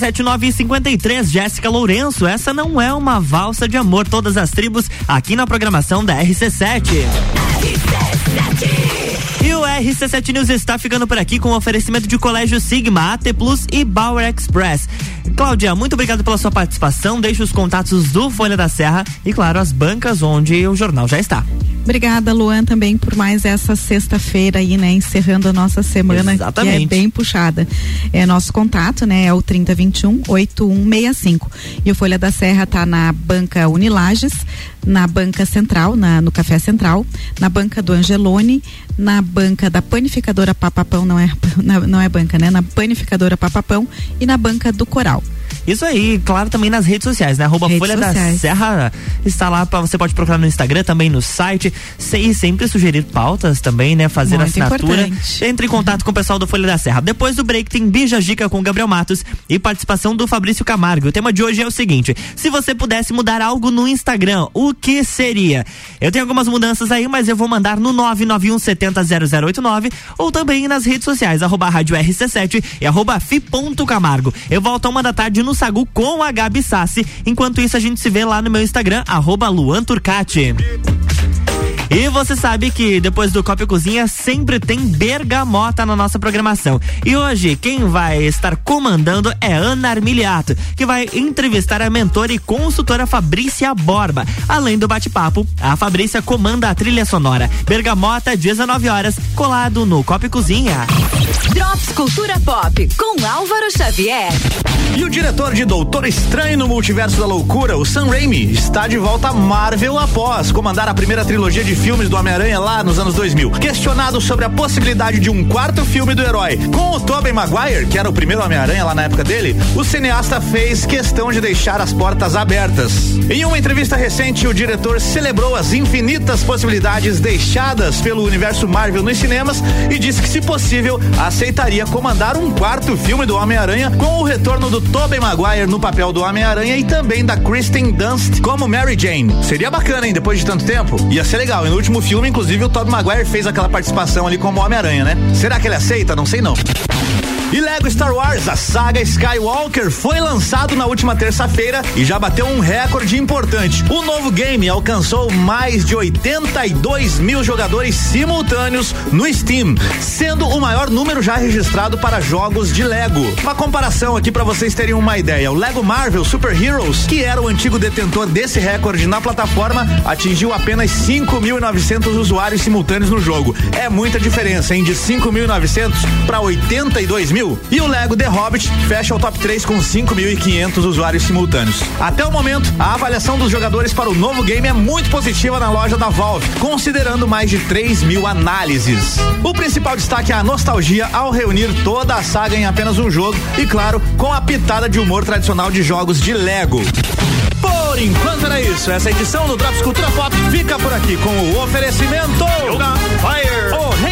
RC7953, Jéssica Lourenço. Essa não é uma valsa de amor, todas as tribos aqui na programação da RC7. RC7. E o RC7 News está ficando por aqui com o oferecimento de Colégio Sigma, AT Plus e Bauer Express. Cláudia, muito obrigado pela sua participação. Deixe os contatos do Folha da Serra e, claro, as bancas onde o jornal já está. Obrigada, Luan, também por mais essa sexta-feira aí, né? Encerrando a nossa semana, Exatamente. que é bem puxada. É nosso contato, né? É o 3021 8165. E o Folha da Serra tá na banca Unilages, na banca Central, na, no Café Central, na banca do Angelone, na banca da panificadora Papapão, não é, não é banca, né? Na panificadora Papapão e na banca do Coral. Isso aí, claro, também nas redes sociais, né? Arroba Folha sociais. da Serra está lá, pra, você pode procurar no Instagram, também no site. E sempre sugerir pautas também, né? Fazer Muito assinatura. Importante. Entre em contato com o pessoal do Folha da Serra. Depois do break tem Bija Dica com Gabriel Matos e participação do Fabrício Camargo. O tema de hoje é o seguinte: se você pudesse mudar algo no Instagram, o que seria? Eu tenho algumas mudanças aí, mas eu vou mandar no 991 70 ou também nas redes sociais, arroba rádio RC7 e arroba fi.camargo. Eu volto a uma da tarde no no Sagu com a Gabi Sassi. Enquanto isso, a gente se vê lá no meu Instagram, arroba Luan Turcati. E você sabe que depois do Copa e Cozinha sempre tem bergamota na nossa programação. E hoje quem vai estar comandando é Ana Armiliato, que vai entrevistar a mentora e consultora Fabrícia Borba. Além do bate-papo, a Fabrícia comanda a trilha sonora. Bergamota, 19 horas, colado no Copa e Cozinha. Drops Cultura Pop com Álvaro Xavier. E o diretor de Doutor Estranho no Multiverso da Loucura, o Sam Raimi, está de volta à Marvel após comandar a primeira trilogia de filmes do Homem-Aranha lá nos anos 2000. Questionado sobre a possibilidade de um quarto filme do herói com o Tobey Maguire, que era o primeiro Homem-Aranha lá na época dele, o cineasta fez questão de deixar as portas abertas. Em uma entrevista recente, o diretor celebrou as infinitas possibilidades deixadas pelo universo Marvel nos cinemas e disse que, se possível, aceitaria comandar um quarto filme do Homem-Aranha com o retorno do Tobey Maguire no papel do Homem-Aranha e também da Kristen Dunst como Mary Jane. Seria bacana, hein, depois de tanto tempo? Ia ser legal no último filme, inclusive, o Tobey Maguire fez aquela participação ali como Homem-Aranha, né? Será que ele aceita? Não sei não. E Lego Star Wars, a saga Skywalker, foi lançado na última terça-feira e já bateu um recorde importante. O novo game alcançou mais de 82 mil jogadores simultâneos no Steam, sendo o maior número já registrado para jogos de Lego. Uma comparação aqui para vocês terem uma ideia: o Lego Marvel Super Heroes, que era o antigo detentor desse recorde na plataforma, atingiu apenas 5.900 usuários simultâneos no jogo. É muita diferença, hein? De 5.900 para 82 mil mil. E o Lego The Hobbit fecha o top 3 com 5.500 usuários simultâneos. Até o momento, a avaliação dos jogadores para o novo game é muito positiva na loja da Valve, considerando mais de 3 mil análises. O principal destaque é a nostalgia ao reunir toda a saga em apenas um jogo e, claro, com a pitada de humor tradicional de jogos de Lego. Por enquanto era isso. Essa edição do Drops Cultura Pop fica por aqui com o oferecimento Yoga Fire. O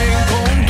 O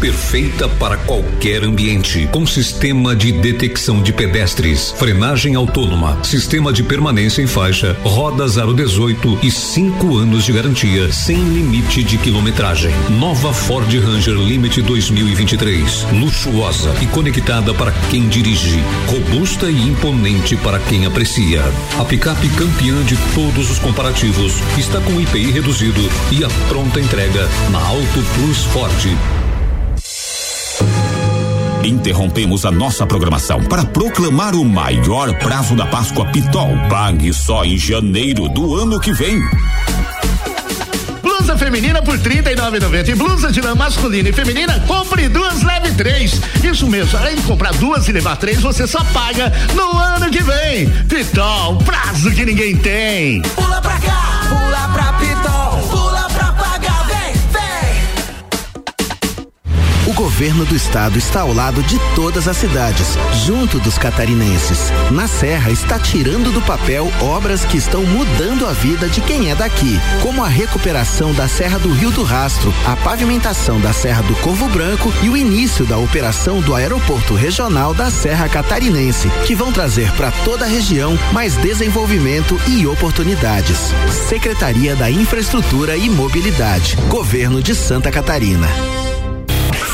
perfeita para qualquer ambiente, com sistema de detecção de pedestres, frenagem autônoma, sistema de permanência em faixa, rodas aro 18 e 5 anos de garantia, sem limite de quilometragem. Nova Ford Ranger Limite 2023, luxuosa e conectada para quem dirige, robusta e imponente para quem aprecia. A picape campeã de todos os comparativos está com IPI reduzido e a pronta entrega na Auto Plus Ford. Interrompemos a nossa programação para proclamar o maior prazo da Páscoa Pitol. Pague só em janeiro do ano que vem. Blusa feminina por R$ 39,90 e blusa de lã masculina e feminina, compre duas, leve três. Isso mesmo, além de comprar duas e levar três, você só paga no ano que vem. Pitol, prazo que ninguém tem. Pula pra cá, governo do estado está ao lado de todas as cidades, junto dos catarinenses. Na Serra está tirando do papel obras que estão mudando a vida de quem é daqui, como a recuperação da Serra do Rio do Rastro, a pavimentação da Serra do Corvo Branco e o início da operação do Aeroporto Regional da Serra Catarinense, que vão trazer para toda a região mais desenvolvimento e oportunidades. Secretaria da Infraestrutura e Mobilidade, Governo de Santa Catarina.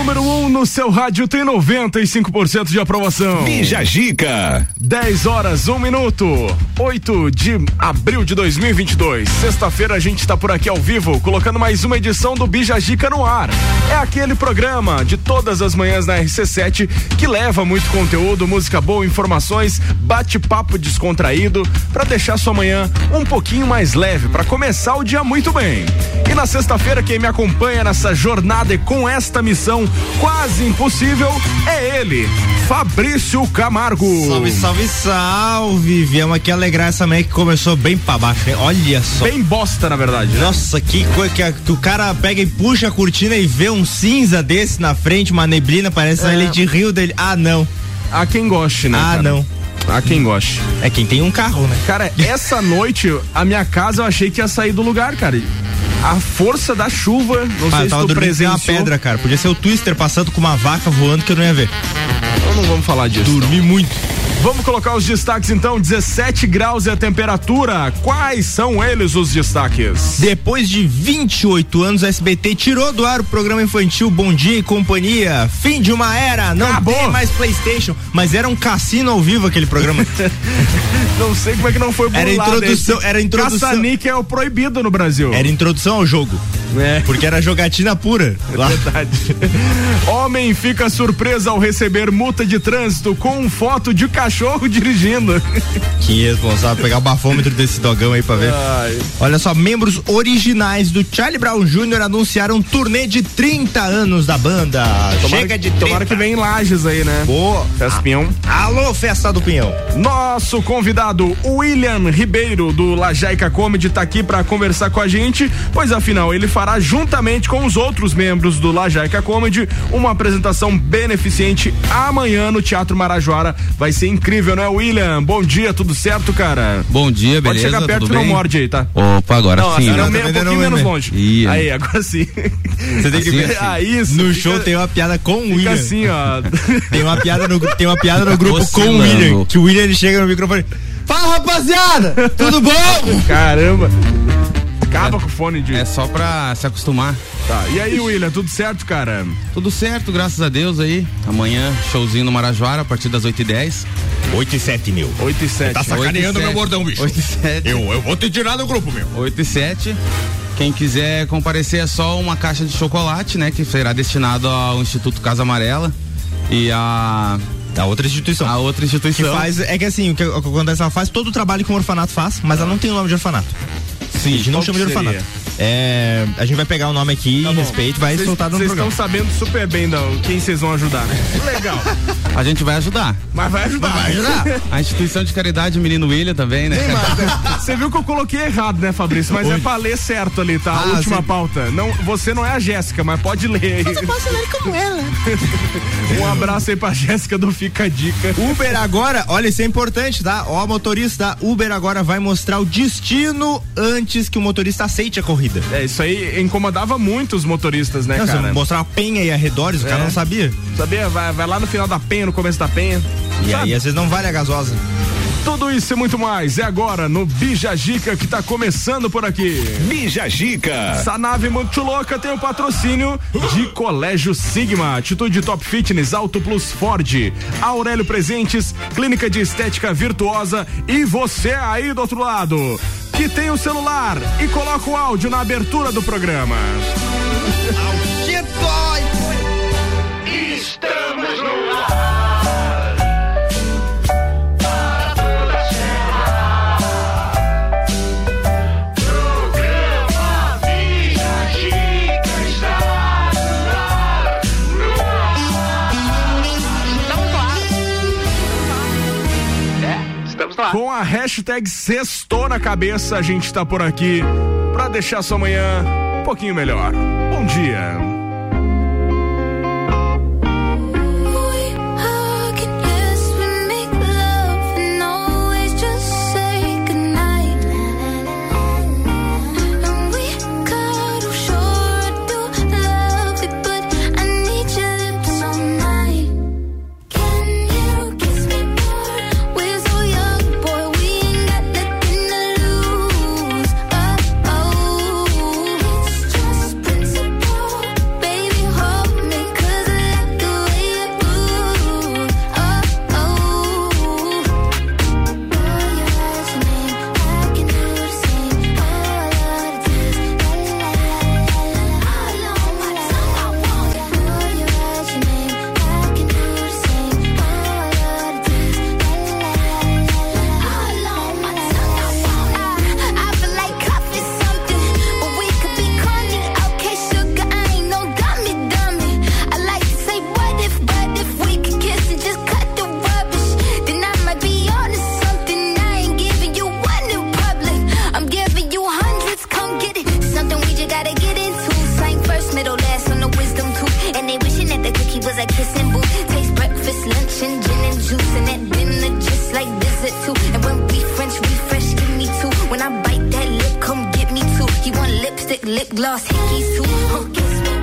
número 1 um no seu rádio tem 95% de aprovação. Bija Gica. 10 horas, 1 um minuto. 8 de abril de 2022. Sexta-feira a gente está por aqui ao vivo, colocando mais uma edição do Bija Gica no ar. É aquele programa de todas as manhãs na RC7 que leva muito conteúdo, música boa, informações, bate-papo descontraído para deixar sua manhã um pouquinho mais leve, para começar o dia muito bem. E na sexta-feira quem me acompanha nessa jornada e com esta missão quase impossível é ele, Fabrício Camargo. Salve, salve, salve. Viemos aqui alegrar essa manhã que começou bem pra baixo, hein? Olha só. Bem bosta, na verdade. Né? Nossa, que coisa que, que, o cara pega e puxa a cortina e vê um cinza desse na frente, uma neblina, parece é. ele de rio dele. Ah, não. Há quem goste, né? Ah, cara? não. Há quem goste. É quem tem um carro, né? Cara, essa noite a minha casa eu achei que ia sair do lugar, cara a força da chuva. Não ah, sei se tu presenciou. uma pedra, cara. Podia ser o Twister passando com uma vaca voando que eu não ia ver. Então não vamos falar disso. Dormi então. muito. Vamos colocar os destaques então, 17 graus é a temperatura. Quais são eles os destaques? Depois de 28 anos, a SBT tirou do ar o programa infantil Bom Dia e Companhia. Fim de uma era, não Acabou. tem mais PlayStation, mas era um cassino ao vivo aquele programa. não sei como é que não foi burlado. Era introdução, esse. era introdução. Caça-Nick é o proibido no Brasil. Era introdução ao jogo. É. Porque era jogatina pura. É lá. verdade. Homem fica surpreso ao receber multa de trânsito com foto de cachorro dirigindo. Que responsável pegar o bafômetro desse dogão aí pra ver. Ai. Olha só, membros originais do Charlie Brown Jr. anunciaram um turnê de 30 anos da banda. Tomara, Chega de 30. Tomara que vem em Lages aí, né? Boa. Festa Pinhão. Alô, Festa do Pinhão. Nosso convidado, William Ribeiro, do Lajaica Comedy, tá aqui para conversar com a gente, pois afinal ele fará juntamente com os outros membros do Lajaica Comedy uma apresentação beneficente amanhã no Teatro Marajoara. Vai ser incrível, né, William? Bom dia, tudo certo, cara? Bom dia, beleza? Pode chegar perto que não morde aí, tá? Opa, agora não, sim. Não, um pouquinho menos longe. Ih, aí, agora sim. Você tem que ver. Assim. Ah, isso. No fica, show tem uma piada com o William. assim, ó. tem uma piada no, tem uma piada no grupo com o William. Que o William ele chega no microfone. Fala, rapaziada! Tudo bom? Caramba! Acaba é, com o fone de. É só pra se acostumar. Tá. E aí, William, tudo certo, cara? Tudo certo, graças a Deus aí. Amanhã, showzinho no Marajoara, a partir das 8h10. 8 e 7 mil. 8 e 7. Tá sacaneando meu bordão, bicho. 8 e 7. Eu, eu vou te tirar do grupo, meu. 8 e 7. Quem quiser comparecer é só uma caixa de chocolate, né? Que será destinado ao Instituto Casa Amarela. E a a outra instituição. A outra instituição. Que faz, é que assim, o que, o que acontece, ela faz todo o trabalho que o orfanato faz, mas ela não tem o nome de orfanato. Sim, não chama de orfanato. É, a gente vai pegar o nome aqui, tá respeito, vai cês, soltar no programa. Vocês estão sabendo super bem da, quem vocês vão ajudar, né? Legal. a gente vai ajudar. Mas vai ajudar. Mas vai ajudar. a instituição de caridade Menino William também, né? Você viu que eu coloquei errado, né, Fabrício? Mas Oi. é pra ler certo ali, tá? Ah, a última sim. pauta. Não, você não é a Jéssica, mas pode ler aí. Mas eu posso ler como ela. um abraço aí pra Jéssica do Fica a Dica. Uber agora, olha, isso é importante, tá? Ó, motorista, Uber agora vai mostrar o destino antes que o motorista aceite a corrida. É, isso aí incomodava muito os motoristas, né, não, cara? Mostrar a penha e arredores, é. o cara não sabia. Sabia? Vai, vai lá no final da penha, no começo da penha. E sabe? aí às vezes não vale a gasosa. Tudo isso e muito mais é agora no Bija Gica que tá começando por aqui. Bija Gica. Essa nave muito louca tem o patrocínio de Colégio Sigma, Atitude Top Fitness, Auto Plus Ford, Aurélio Presentes, Clínica de Estética Virtuosa e você aí do outro lado que tem o celular e coloca o áudio na abertura do programa. Estamos no Com a hashtag sextou na cabeça, a gente tá por aqui para deixar sua manhã um pouquinho melhor. Bom dia. want lipstick, lip gloss, hickey too. Huh, kiss me.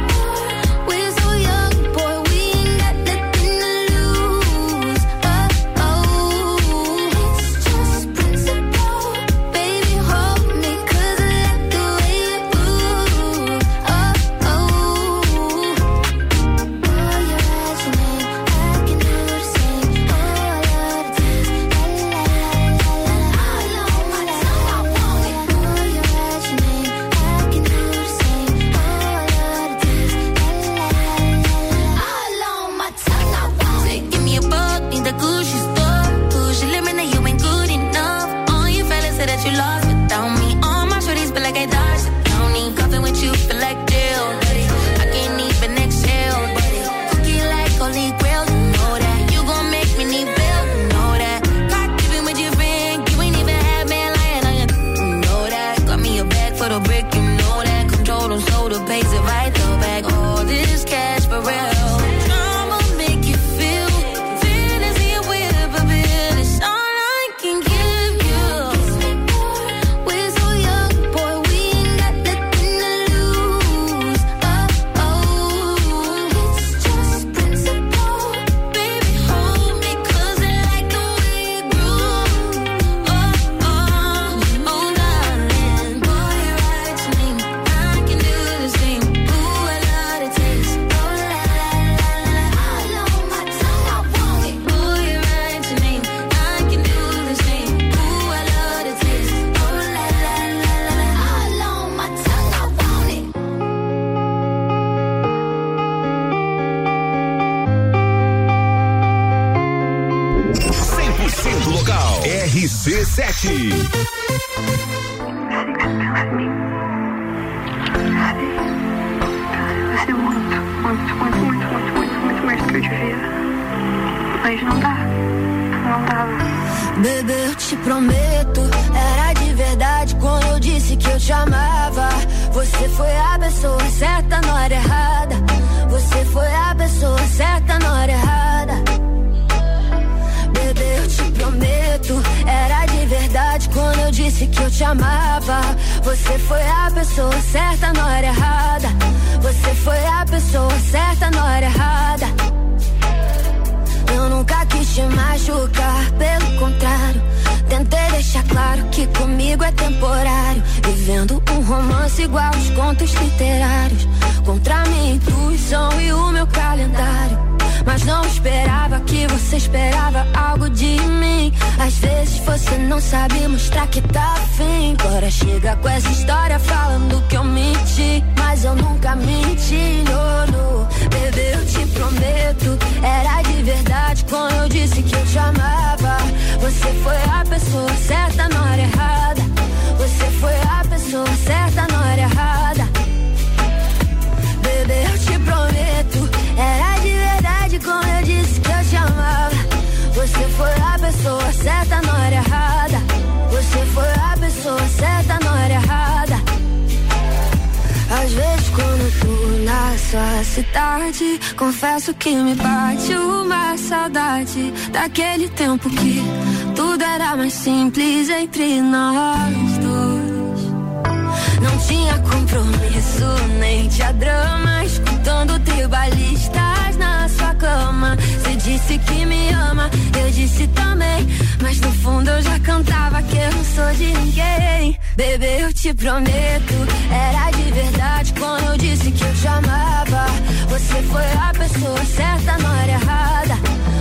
te prometo, era de verdade quando eu disse que eu te amava. Você foi a pessoa certa na hora errada.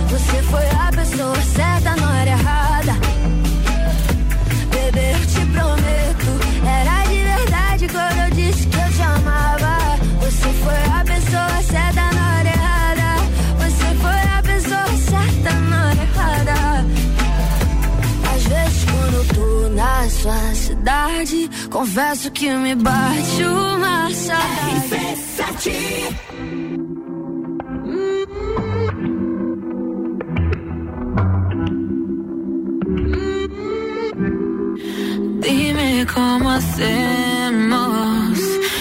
Você foi a pessoa certa. Confesso que me bate uma saudade. Dime cómo hacemos.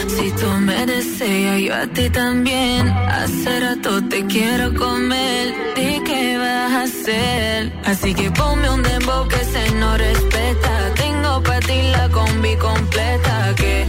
Si tú me deseas, yo a ti también. Hace rato te quiero comer. ¿Y qué vas a hacer? Así que ponme un dembow que se no respeta ti la combi completa que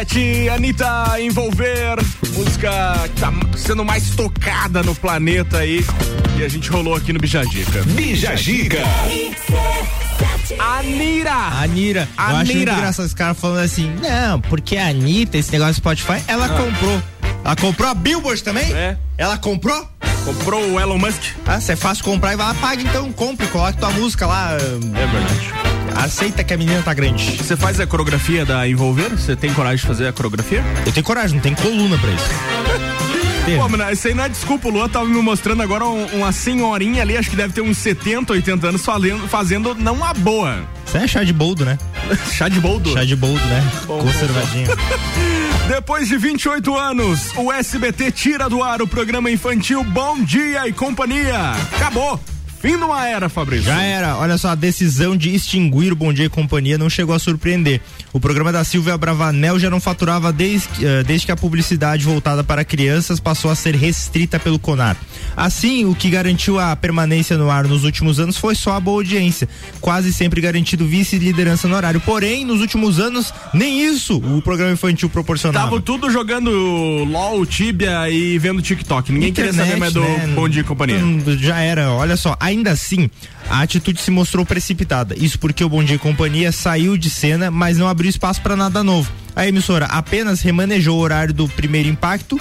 RC7, Anitta Envolver, música que tá sendo mais tocada no planeta aí. E a gente rolou aqui no Bijagica. Bijagica. Anira! Anira. Eu Anira. acho muito engraçado os caras falando assim, não, porque a Anitta, esse negócio do Spotify, ela ah. comprou. Ela comprou a Billboard também? É. Ela comprou? Comprou o Elon Musk? Ah, você é fácil comprar e vai lá, paga então, compre, coloque tua música lá. É verdade. Aceita que a menina tá grande. Você faz a coreografia da Envolver? Você tem coragem de fazer a coreografia? Eu tenho coragem, não tem coluna pra isso. Pô, mano, isso aí não é desculpa. O Luan tava me mostrando agora um, uma senhorinha ali, acho que deve ter uns 70, 80 anos, fazendo, fazendo não uma boa. Isso é chá de boldo, né? chá de boldo? Chá de boldo, né? Bom, Conservadinho. Depois de 28 anos, o SBT tira do ar o programa infantil Bom Dia e Companhia. Acabou! Fim de uma era, Fabrício. Já era. Olha só, a decisão de extinguir o Bom Dia e Companhia não chegou a surpreender. O programa da Silvia Bravanel já não faturava desde, uh, desde que a publicidade voltada para crianças passou a ser restrita pelo CONAR. Assim, o que garantiu a permanência no ar nos últimos anos foi só a boa audiência, quase sempre garantido vice-liderança no horário. Porém, nos últimos anos, nem isso o programa infantil proporcionava. Tava tudo jogando LOL, Tibia e vendo TikTok. Ninguém Internet, queria saber mais do né? Bom Dia e Companhia. Hum, já era. Olha só, a Ainda assim, a atitude se mostrou precipitada. Isso porque o Bom Dia e Companhia saiu de cena, mas não abriu espaço para nada novo. A emissora apenas remanejou o horário do primeiro impacto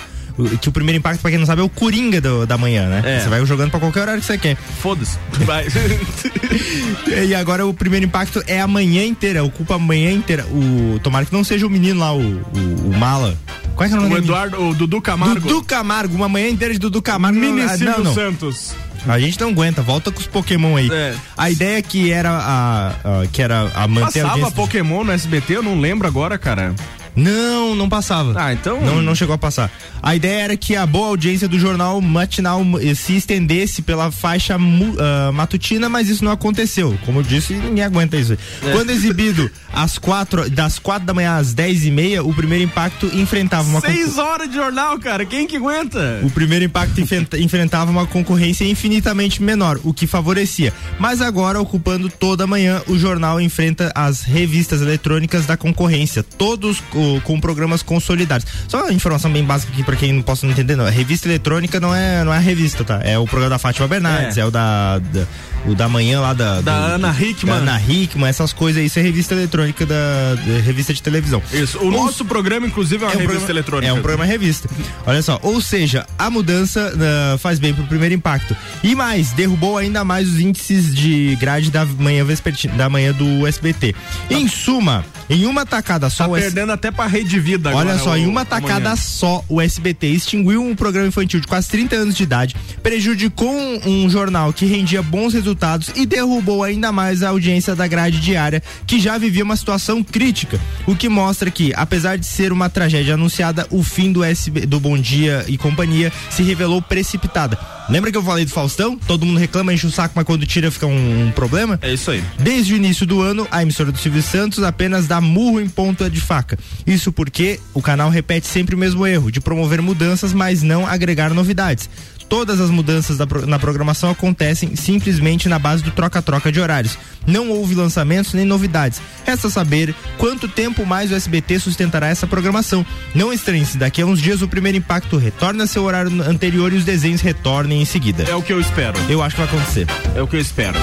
que o primeiro impacto, pra quem não sabe, é o Coringa do, da manhã, né? É. Você vai jogando pra qualquer horário que você quer. Foda-se. Vai. e agora o primeiro impacto é a manhã inteira, ocupa a manhã inteira. O, tomara que não seja o menino lá, o, o, o Mala. Qual é que é o nome O Eduardo, o Dudu Camargo. Dudu Camargo, uma manhã inteira de Dudu Camargo. Mini não, não, não. Santos. A gente não aguenta, volta com os Pokémon aí. É. A ideia é que era a, a, que era a manter Passava a Pokémon no SBT, eu não lembro agora, cara. Não, não passava. Ah, então. Não, não chegou a passar. A ideia era que a boa audiência do jornal matinal se estendesse pela faixa uh, matutina, mas isso não aconteceu. Como eu disse, ninguém aguenta isso. É. Quando exibido às quatro, das quatro da manhã às dez e meia, o primeiro impacto enfrentava uma. Seis horas de jornal, cara. Quem que aguenta? O primeiro impacto enfrentava uma concorrência infinitamente menor, o que favorecia. Mas agora, ocupando toda a manhã, o jornal enfrenta as revistas eletrônicas da concorrência. Todos com programas consolidados. Só uma informação bem básica aqui para quem não possa entender, não. A revista eletrônica não é, não é a revista, tá? É o programa da Fátima Bernardes, é, é o da, da, o da manhã lá da. Da do, Ana Hickman. Da Ana Hickman, essas coisas aí, isso é revista eletrônica da, da revista de televisão. Isso. O Ou, nosso programa, inclusive, é uma é um revista programa, eletrônica. É um programa revista. Olha só, ou seja, a mudança uh, faz bem pro primeiro impacto. E mais, derrubou ainda mais os índices de grade da manhã vespertina, da manhã do SBT. Tá. Em suma, em uma tacada só. Tá perdendo até pra Rede Vida Olha agora, só, o, em uma tacada amanhã. só, o SBT extinguiu um programa infantil de quase 30 anos de idade, prejudicou um, um jornal que rendia bons resultados e derrubou ainda mais a audiência da grade diária, que já vivia uma situação crítica. O que mostra que, apesar de ser uma tragédia anunciada, o fim do SB, do Bom Dia e Companhia se revelou precipitada. Lembra que eu falei do Faustão? Todo mundo reclama, enche o saco, mas quando tira fica um, um problema? É isso aí. Desde o início do ano, a emissora do Silvio Santos apenas dá murro em ponta de faca. Isso porque o canal repete sempre o mesmo erro, de promover mudanças, mas não agregar novidades todas as mudanças da, na programação acontecem simplesmente na base do troca-troca de horários. Não houve lançamentos nem novidades. Resta saber quanto tempo mais o SBT sustentará essa programação. Não estranhe-se, daqui a uns dias o primeiro impacto retorna a seu horário anterior e os desenhos retornem em seguida. É o que eu espero. Eu acho que vai acontecer. É o que eu espero.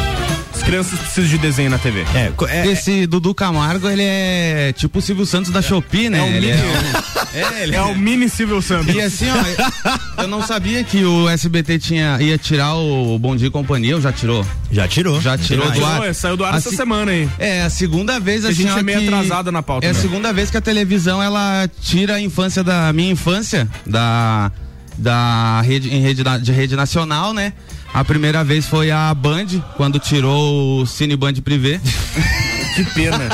As crianças precisam de desenho na TV. É, é esse Dudu Camargo, ele é tipo o Silvio Santos da Shopee, né? É, ele é, um, é, ele é, o mini Silvio Santos. E assim, ó, eu não sabia que o SBT tinha, ia tirar o Bom Dia e Companhia, ou já tirou? Já tirou. Já tirou do ar. É, saiu do ar essa semana aí. É, a segunda vez a gente é meio atrasada na pauta. É a né? segunda vez que a televisão ela tira a infância da minha infância, da da rede em rede de rede nacional, né? A primeira vez foi a Band, quando tirou o Cine Band Privé. que pena.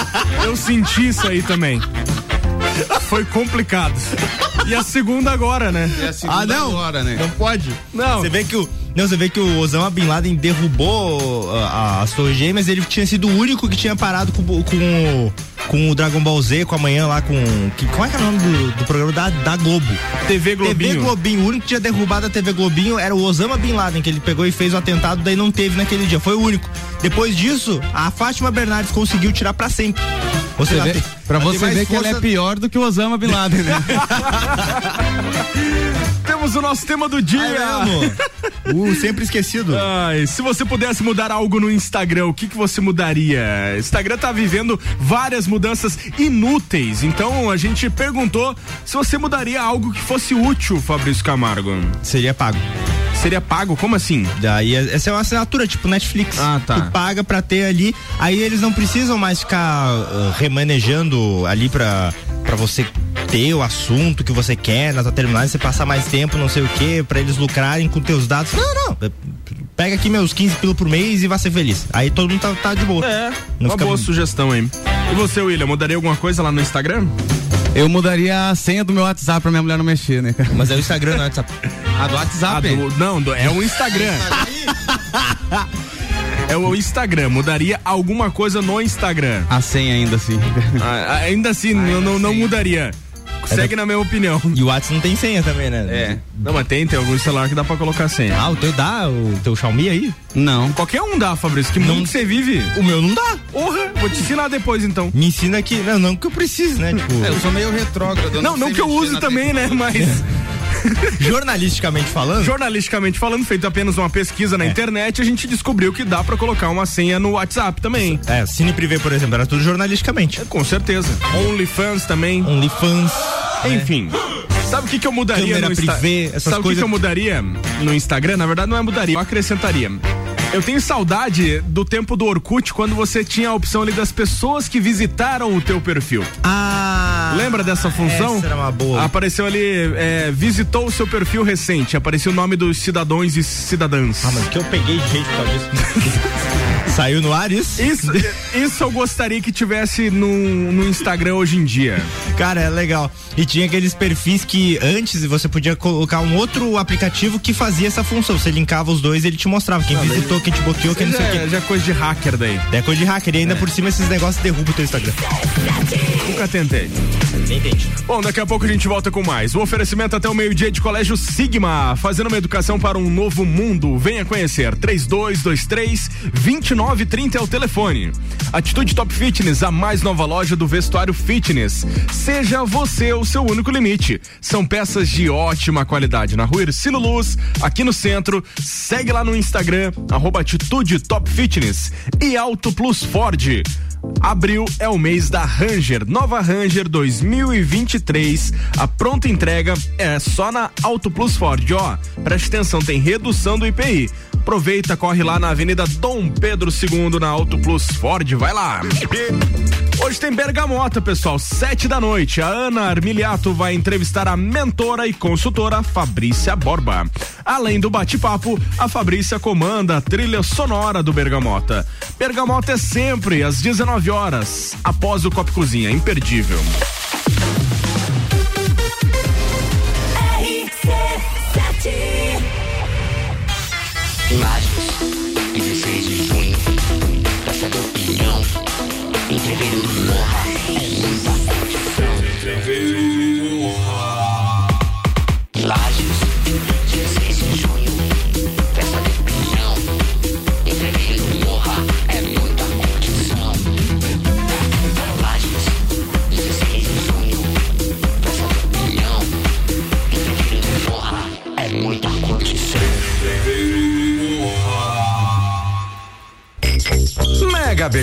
Eu senti isso aí também. Foi complicado. E a segunda agora, né? A segunda ah, não. agora, né? Não pode. Não. Você vê que o não, você vê que o Osama Bin Laden derrubou uh, as Torres Gêmeas, ele tinha sido o único que tinha parado com, com, com o Dragon Ball Z, com amanhã lá com. Que, qual é, que é o nome do, do programa da, da Globo? TV Globinho. TV Globinho. O único que tinha derrubado a TV Globinho era o Osama Bin Laden, que ele pegou e fez o atentado, daí não teve naquele dia. Foi o único. Depois disso, a Fátima Bernardes conseguiu tirar para sempre. Você vê, pra você ver que ela é pior do que o Osama Bin Laden, né? O nosso tema do dia. Ah, o sempre esquecido. Ai, se você pudesse mudar algo no Instagram, o que, que você mudaria? Instagram tá vivendo várias mudanças inúteis. Então a gente perguntou se você mudaria algo que fosse útil, Fabrício Camargo. Seria pago seria pago? Como assim? Daí essa é uma assinatura, tipo Netflix. Ah, tá. Tu paga pra ter ali. Aí eles não precisam mais ficar uh, remanejando ali pra, pra você ter o assunto que você quer na tua terminal, você passar mais tempo, não sei o que, pra eles lucrarem com teus dados. Não, não. Pega aqui meus 15 pila por mês e vá ser feliz. Aí todo mundo tá, tá de boa. É, não uma boa sugestão aí. E você, William, mudaria alguma coisa lá no Instagram? Eu mudaria a senha do meu WhatsApp pra minha mulher não mexer, né, cara? Mas é o Instagram, não é o WhatsApp. A do WhatsApp? A do, não, do, é o Instagram. é o Instagram. Mudaria alguma coisa no Instagram. A senha ainda assim. Ah, ainda assim, ah, eu não, não mudaria. Segue na minha opinião. E o WhatsApp não tem senha também, né? É. Não, mas tem, tem algum celular que dá pra colocar senha. Ah, o teu dá? O teu Xiaomi aí? Não. Qualquer um dá, Fabrício. Que não. mundo que você vive? O meu não dá. Porra, vou te ensinar depois então. Me ensina aqui. Não, não que eu precise, né? Tipo... É, eu sou meio retrógrado. Não, não, não que eu use também, né? Mas. Jornalisticamente falando? Jornalisticamente falando, feito apenas uma pesquisa na é. internet, a gente descobriu que dá para colocar uma senha no WhatsApp também. É, Cine Privé, por exemplo, era tudo jornalisticamente. É, com certeza. OnlyFans também. OnlyFans. Enfim. Sabe o que, que eu mudaria Câmera no Instagram? Sabe o que, que eu mudaria no Instagram? Na verdade, não é mudaria, eu acrescentaria. Eu tenho saudade do tempo do Orkut, quando você tinha a opção ali das pessoas que visitaram o teu perfil. Ah! Lembra dessa função? Essa era uma boa. Apareceu ali, é, visitou o seu perfil recente, apareceu o nome dos cidadãos e cidadãs. Ah, mas que eu peguei de jeito por causa disso. Saiu no ar isso? Isso, isso eu gostaria que tivesse no, no Instagram hoje em dia. Cara, é legal. E tinha aqueles perfis que antes você podia colocar um outro aplicativo que fazia essa função. Você linkava os dois e ele te mostrava quem ah, visitou, quem te bloqueou, quem não sei o que. Já é coisa de hacker daí. É coisa de hacker. E ainda é. por cima esses negócios derrubam o teu Instagram. Nunca tentei. Entendi. Bom, daqui a pouco a gente volta com mais. O oferecimento até o meio-dia de Colégio Sigma, fazendo uma educação para um novo mundo. Venha conhecer. 3223 2930 é o telefone. Atitude Top Fitness, a mais nova loja do vestuário fitness. Seja você o seu único limite. São peças de ótima qualidade na rua Ercino Luz, aqui no centro. Segue lá no Instagram, arroba Atitude Top Fitness. E Auto Plus Ford. Abril é o mês da Ranger, nova Ranger 2023. A pronta entrega é só na Auto Plus Ford, ó. Preste atenção, tem redução do IPI. Aproveita, corre lá na Avenida Dom Pedro II na Auto Plus Ford, vai lá. Hoje tem Bergamota, pessoal, sete da noite. A Ana Armiliato vai entrevistar a mentora e consultora Fabrícia Borba. Além do bate-papo, a Fabrícia comanda a trilha sonora do Bergamota. Bergamota é sempre às 19 horas, após o Copo Cozinha, imperdível.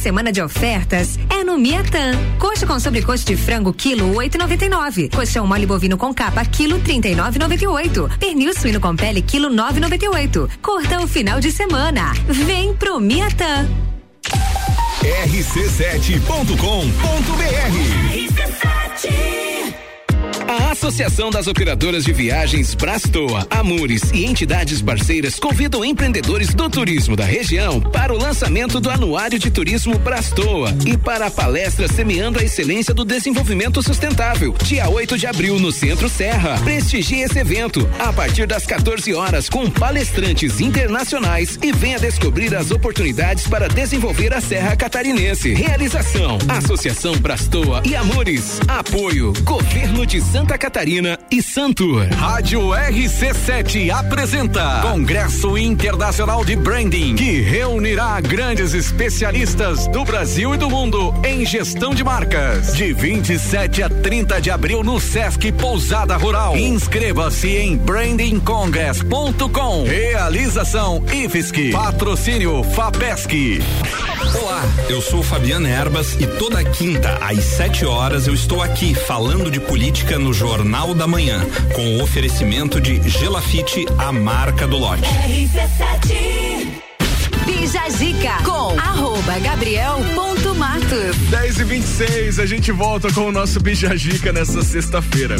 semana de ofertas é no Miatan. Coxa com sobrecoxa de frango quilo 8,99. Coxão mole bovino com capa quilo 39,98. Pernil suíno com pele quilo 9,98. Corta o final de semana. Vem pro Miatan. rc7.com.br RC7 Associação das Operadoras de Viagens Brastoa, Amores e entidades parceiras convidam empreendedores do turismo da região para o lançamento do Anuário de Turismo Brastoa e para a palestra Semeando a Excelência do Desenvolvimento Sustentável, dia 8 de abril no Centro Serra. Prestigie esse evento a partir das 14 horas com palestrantes internacionais e venha descobrir as oportunidades para desenvolver a Serra Catarinense. Realização: Associação Brastoa e Amores. Apoio: Governo de Santa Catarina e Santur. Rádio RC7 apresenta Congresso Internacional de Branding, que reunirá grandes especialistas do Brasil e do mundo em gestão de marcas. De 27 a 30 de abril no Sesc Pousada Rural. Inscreva-se em brandingcongress.com. Realização IFSC. Patrocínio FAPESC. Olá, eu sou Fabiana Erbas e toda quinta às 7 horas eu estou aqui falando de política no Jornal da Manhã, com o oferecimento de Gelafite, a marca do lote. RC7 Bija Zica com arroba gabriel.matos. 10 e 26 a gente volta com o nosso Zica nessa sexta-feira.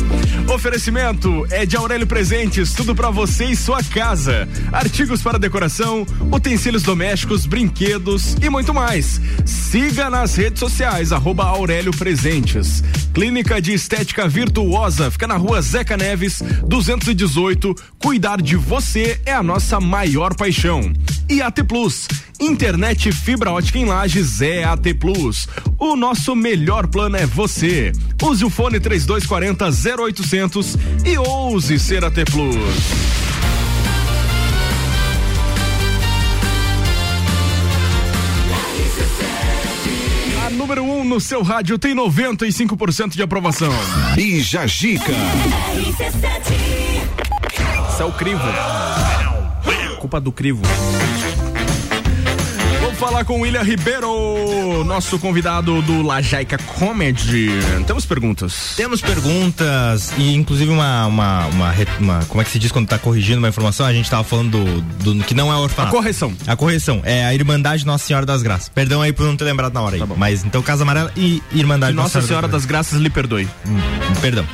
Oferecimento é de Aurélio Presentes, tudo para você e sua casa. Artigos para decoração, utensílios domésticos, brinquedos e muito mais. Siga nas redes sociais, arroba Aurélio Presentes. Clínica de Estética Virtuosa, fica na rua Zeca Neves, 218. Cuidar de você é a nossa maior paixão. E AT Plus Internet fibra ótica em Lages é AT Plus. O nosso melhor plano é você. Use o fone 3240 0800 e ouse ser AT Plus. A número 1 um no seu rádio tem 95% de aprovação. Bija Gica. Isso é o crivo. Culpa do crivo falar com o William Ribeiro, nosso convidado do Lajaica Comedy. Temos perguntas? Temos perguntas e inclusive uma, uma, uma, uma como é que se diz quando tá corrigindo uma informação? A gente tava falando do, do que não é orfanato. A correção. A correção. É a Irmandade Nossa Senhora das Graças. Perdão aí por não ter lembrado na hora aí. Tá mas então Casa Amarela e Irmandade Nossa, Nossa Senhora, das, das Graças lhe perdoe. Hum, perdão.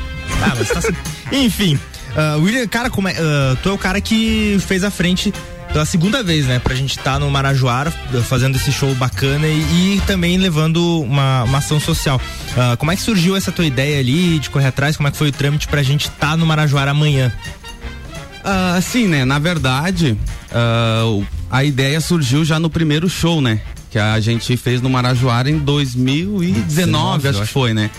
Ah, mas tá Enfim. Uh, William, cara, como é, uh, tu é o cara que fez a frente pela segunda vez, né? Pra gente estar tá no Marajoara fazendo esse show bacana e, e também levando uma, uma ação social. Uh, como é que surgiu essa tua ideia ali de correr atrás? Como é que foi o trâmite pra gente estar tá no Marajoara amanhã? Uh, sim, né? Na verdade, uh, a ideia surgiu já no primeiro show, né? Que a gente fez no Marajoara em 2019, 19, acho que foi, né?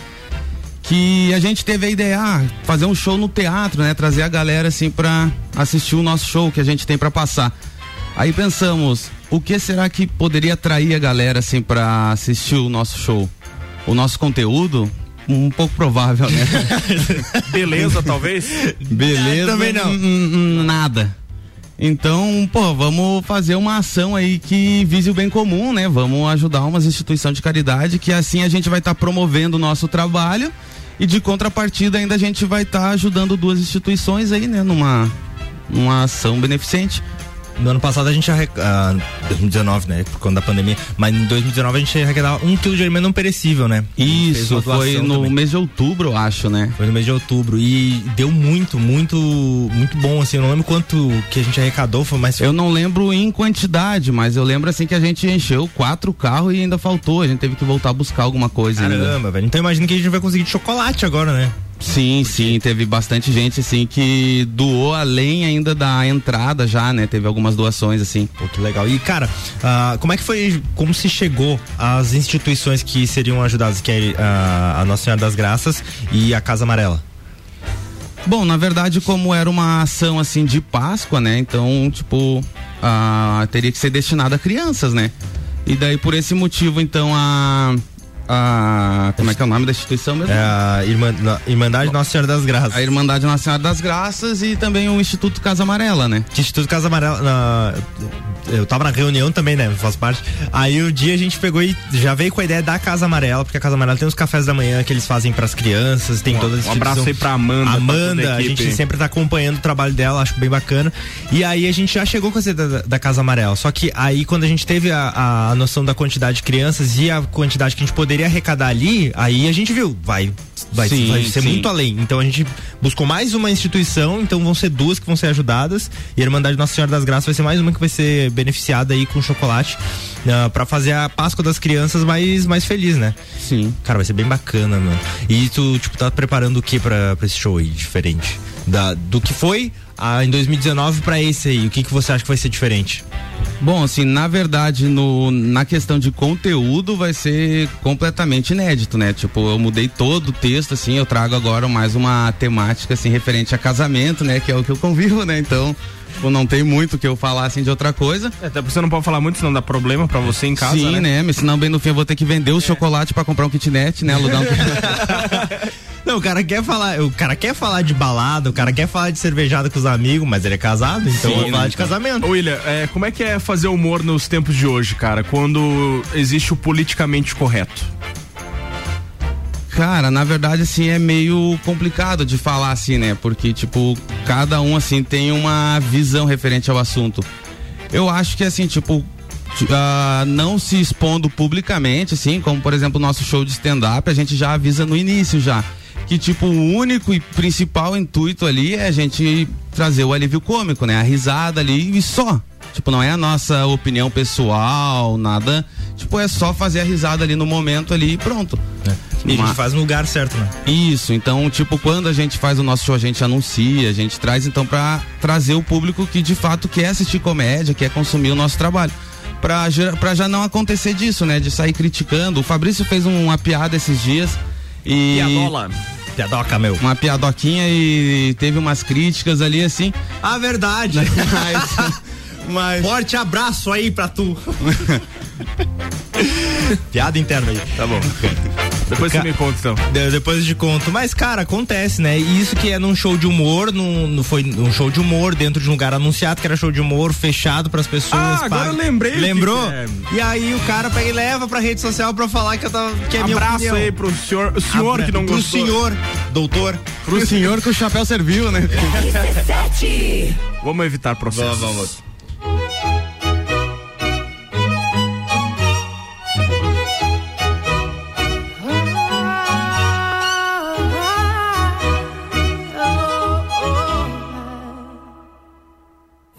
Que a gente teve a ideia, ah, fazer um show no teatro, né? Trazer a galera assim pra assistir o nosso show que a gente tem para passar. Aí pensamos, o que será que poderia atrair a galera assim para assistir o nosso show? O nosso conteúdo? Um pouco provável, né? Beleza, talvez? Beleza. Também não. Nada. Então, pô, vamos fazer uma ação aí que vise o bem comum, né? Vamos ajudar umas instituições de caridade que assim a gente vai estar tá promovendo o nosso trabalho e de contrapartida ainda a gente vai estar tá ajudando duas instituições aí, né? Numa, numa ação beneficente. No ano passado a gente arrecadava. Uh, 2019, né? Por conta da pandemia. Mas em 2019 a gente arrecadava um quilo de alimento não perecível, né? Isso, foi no também. mês de outubro, eu acho, né? Foi no mês de outubro. E deu muito, muito, muito bom, assim. Eu não lembro quanto que a gente arrecadou, foi mais. Eu não lembro em quantidade, mas eu lembro assim que a gente encheu quatro carros e ainda faltou. A gente teve que voltar a buscar alguma coisa. Caramba, ainda. velho. Então imagina que a gente vai conseguir de chocolate agora, né? Sim, sim, teve bastante gente assim que doou além ainda da entrada já, né? Teve algumas doações assim. Pô, que legal. E cara, uh, como é que foi, como se chegou às instituições que seriam ajudadas, que é uh, a Nossa Senhora das Graças e a Casa Amarela? Bom, na verdade, como era uma ação assim de Páscoa, né? Então, tipo, uh, teria que ser destinada a crianças, né? E daí por esse motivo, então, a a. Como é que é o nome da instituição mesmo? É a Irmã, Irmandade Nossa Senhora das Graças. A Irmandade Nossa Senhora das Graças e também o Instituto Casa Amarela, né? Instituto Casa Amarela. Na, eu tava na reunião também, né? Faz parte. Aí o dia a gente pegou e já veio com a ideia da Casa Amarela, porque a Casa Amarela tem os cafés da manhã que eles fazem pras crianças, tem todas Um abraço aí pra Amanda. Amanda, pra a, a, gente sempre tá acompanhando o trabalho dela, acho bem bacana. E aí a gente já chegou com a ideia da, da Casa Amarela. Só que aí quando a gente teve a, a noção da quantidade de crianças e a quantidade que a gente poderia arrecadar ali, aí a gente viu, vai, vai, sim, vai ser sim. muito além. Então a gente buscou mais uma instituição, então vão ser duas que vão ser ajudadas e a Irmandade Nossa Senhora das Graças vai ser mais uma que vai ser beneficiada aí com chocolate uh, ah, para fazer a Páscoa das crianças mais, mais feliz, né? Sim. Cara, vai ser bem bacana, mano. E tu, tipo, tá preparando o que pra, pra esse show aí, diferente? Da, do que foi ah, em 2019 para esse aí, o que, que você acha que vai ser diferente? Bom, assim, na verdade, no, na questão de conteúdo vai ser completamente inédito, né? Tipo, eu mudei todo o texto, assim, eu trago agora mais uma temática, assim, referente a casamento, né? Que é o que eu convivo, né? Então, tipo, não tem muito que eu falar, assim, de outra coisa. É, até porque você não pode falar muito, senão dá problema pra você em casa, Sim, né? né? Mas senão, bem no fim, eu vou ter que vender o é. chocolate pra comprar um kitnet, né? Alugar um Não, o cara quer falar, o cara quer falar de balada, o cara quer falar de cervejada com os amigos, mas ele é casado, então Sim, vai falar de então. casamento. Ô, William, é, como é que é fazer humor nos tempos de hoje, cara, quando existe o politicamente correto? Cara, na verdade, assim, é meio complicado de falar assim, né? Porque, tipo, cada um, assim, tem uma visão referente ao assunto. Eu acho que, assim, tipo, Uh, não se expondo publicamente, assim, como por exemplo o nosso show de stand-up, a gente já avisa no início já que tipo o único e principal intuito ali é a gente trazer o alívio cômico, né? A risada ali e só. Tipo, não é a nossa opinião pessoal, nada. Tipo, é só fazer a risada ali no momento ali e pronto. É. E Uma... a gente faz no lugar certo, né? Isso, então, tipo, quando a gente faz o nosso show, a gente anuncia, a gente traz então para trazer o público que de fato quer assistir comédia, quer consumir o nosso trabalho. Pra, pra já não acontecer disso, né? De sair criticando. O Fabrício fez uma piada esses dias e. Piadola. Piadoca, meu. Uma piadoquinha e teve umas críticas ali assim. A verdade. Mas, mas... Forte abraço aí pra tu. Piada interna aí. Tá bom. Depois você me conta então. depois de conto. Mas, cara, acontece, né? E isso que é num show de humor, num, não foi um show de humor dentro de um lugar anunciado que era show de humor, fechado pras pessoas. Ah, agora eu lembrei. Lembrou? É. E aí o cara pega e leva pra rede social pra falar que, eu tava, que é Abraço minha aí pro senhor, o senhor Abra, que não pro gostou. Pro senhor, doutor. Pro senhor que o chapéu serviu, né? Vamos evitar processos. Vamos, vamos.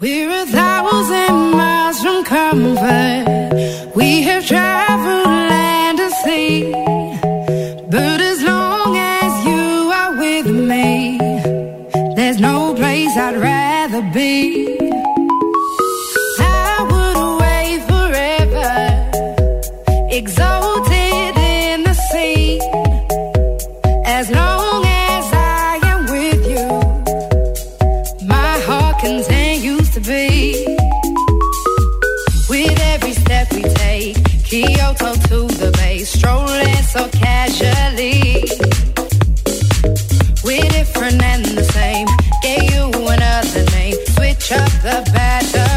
We're a thousand miles from comfort. We have traveled up the batteries.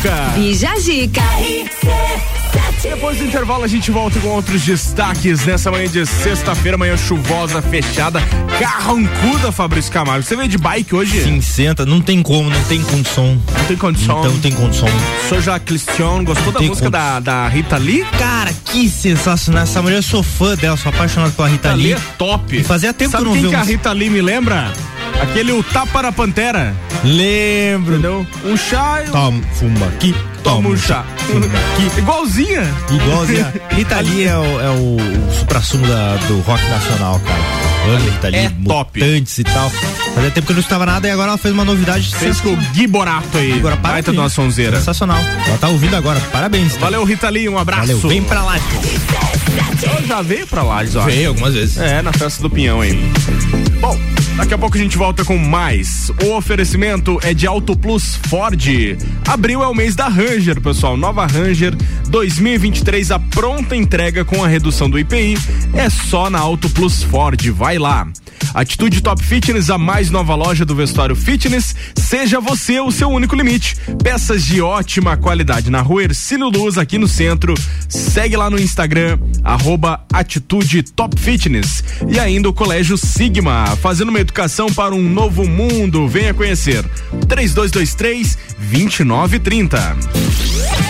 Bijagica. Bijagica. Depois do intervalo a gente volta com outros destaques nessa manhã de sexta-feira, manhã chuvosa, fechada, carrancuda, Fabrício Camargo. Você veio de bike hoje? Sim, senta, não tem como, não tem condição. Não tem condição. Então tem condição. Sou já Cristiano, gostou da música da, da Rita Lee? Cara, que sensacional. Essa mulher eu sou fã dela, sou apaixonado pela Rita Lee. é top. E fazia tempo Sabe que eu não quem vi que a Rita Lee me lembra? Aquele o Tapa na Pantera. Lembro. Entendeu? Um chá. eu- Toma, fuma aqui, Toma um chá. Igualzinha. Igualzinha. Rita Lee é o, é o, o supra-sumo da- do rock nacional, cara. Rita Lee, É top. mutantes e tal. Fazia tempo que eu não estava nada e agora ela fez uma novidade. Fez com o Gui Borato aí. Agora, Baita de uma sonzeira. Sensacional. Ela tá ouvindo agora. Parabéns. tá? Valeu, Rita Lee, um abraço. Valeu. Vem pra lá. Ela já veio pra Lages, ó. Veio algumas vezes. É, na festa do Pinhão aí. Bom, daqui a pouco a gente volta com mais. O oferecimento é de Auto Plus Ford. Abril é o mês da Ranger, pessoal. Nova Ranger 2023, a pronta entrega com a redução do IPI é só na Auto Plus Ford. Vai lá. Atitude Top Fitness, a mais nova loja do vestuário fitness. Seja você o seu único limite. Peças de ótima qualidade na rua Ercílio Luz, aqui no centro. Segue lá no Instagram, arroba Atitude Top Fitness. E ainda o Colégio Sigma, fazendo uma educação para um novo mundo. Venha conhecer. 3223 2930.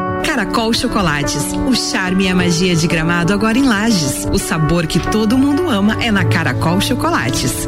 Caracol Chocolates. O charme e a magia de gramado agora em Lages. O sabor que todo mundo ama é na Caracol Chocolates.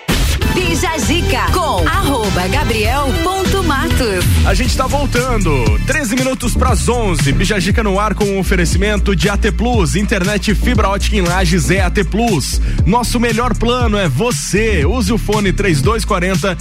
Bija Zica com arroba. A gente tá voltando. 13 minutos pras 11. Bijagica no ar com um oferecimento de AT Plus. Internet fibra ótica em Lages é AT Plus. Nosso melhor plano é você. Use o fone 3240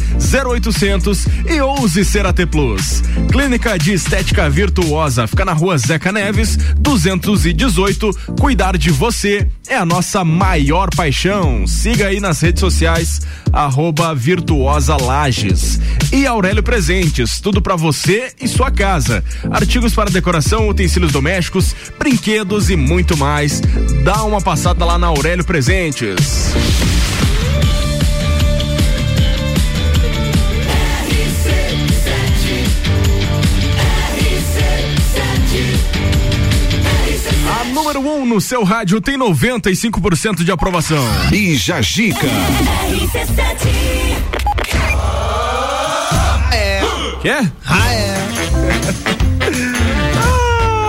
0800 e ouse ser AT Plus. Clínica de Estética Virtuosa. Fica na rua Zeca Neves, 218. Cuidar de você é a nossa maior paixão. Siga aí nas redes sociais, arroba Virtuosa Lages. E Aurélio Presentes, tudo para você e sua casa. Artigos para decoração, utensílios domésticos, brinquedos e muito mais. Dá uma passada lá na Aurélio Presentes. Número 1 um no seu rádio tem 95% de aprovação. Bija Gica. É. Quê? Ah, é.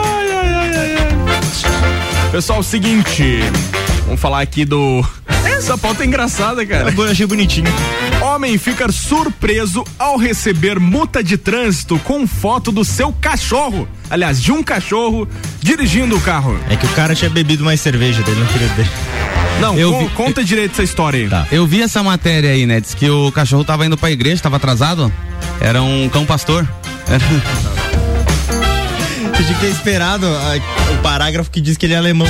ai, ai, ai, ai. Pessoal, seguinte. Vamos falar aqui do. Essa pauta é engraçada, cara. Eu achei bonitinho. Homem fica surpreso ao receber multa de trânsito com foto do seu cachorro. Aliás, de um cachorro dirigindo o carro. É que o cara tinha bebido mais cerveja dele, não queria beber. Não, Eu con- vi- conta direito essa história aí. Tá. Eu vi essa matéria aí, né? Diz que o cachorro tava indo pra igreja, tava atrasado. Era um cão pastor. Era- Eu tinha esperado o parágrafo que diz que ele é alemão.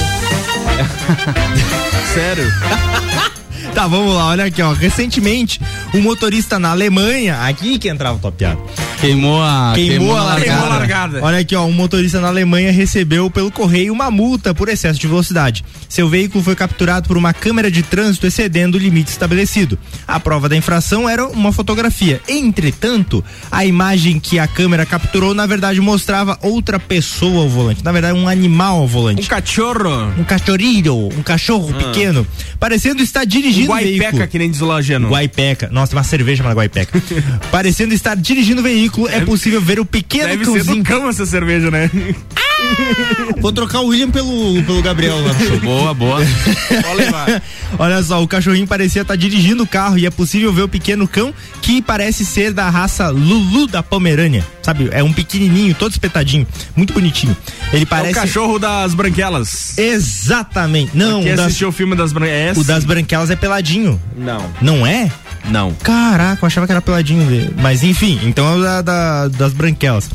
Sério? Tá, vamos lá, olha aqui, ó. Recentemente, um motorista na Alemanha, aqui que entrava top piada. Queimou a, Queimou, a, largada. Queimou a largada. Olha aqui, ó, um motorista na Alemanha recebeu pelo correio uma multa por excesso de velocidade. Seu veículo foi capturado por uma câmera de trânsito excedendo o limite estabelecido. A prova da infração era uma fotografia. Entretanto, a imagem que a câmera capturou, na verdade, mostrava outra pessoa ao volante. Na verdade, um animal ao volante. Um cachorro. Um cachorrilho, um cachorro pequeno, parecendo estar dirigindo o Guaipeca, veículo. que nem diz o. Guaipeca. Nossa, tem uma cerveja chamada Guaipeca. Parecendo estar dirigindo o veículo, é possível ver o pequeno Deve ser cãozinho. do cão essa cerveja, né? Vou trocar o William pelo, pelo Gabriel lá. Boa, boa. Olha só, o cachorrinho parecia estar dirigindo o carro e é possível ver o pequeno cão que parece ser da raça Lulu da Pomerânia. Sabe? É um pequenininho, todo espetadinho, muito bonitinho. Ele É parece o cachorro das branquelas. Exatamente. Não, Quem o das, assistiu o filme das branquelas? o das branquelas é peladinho. Não. Não é? Não. Caraca, eu achava que era peladinho dele. Mas enfim, então é o da, da- das branquelas.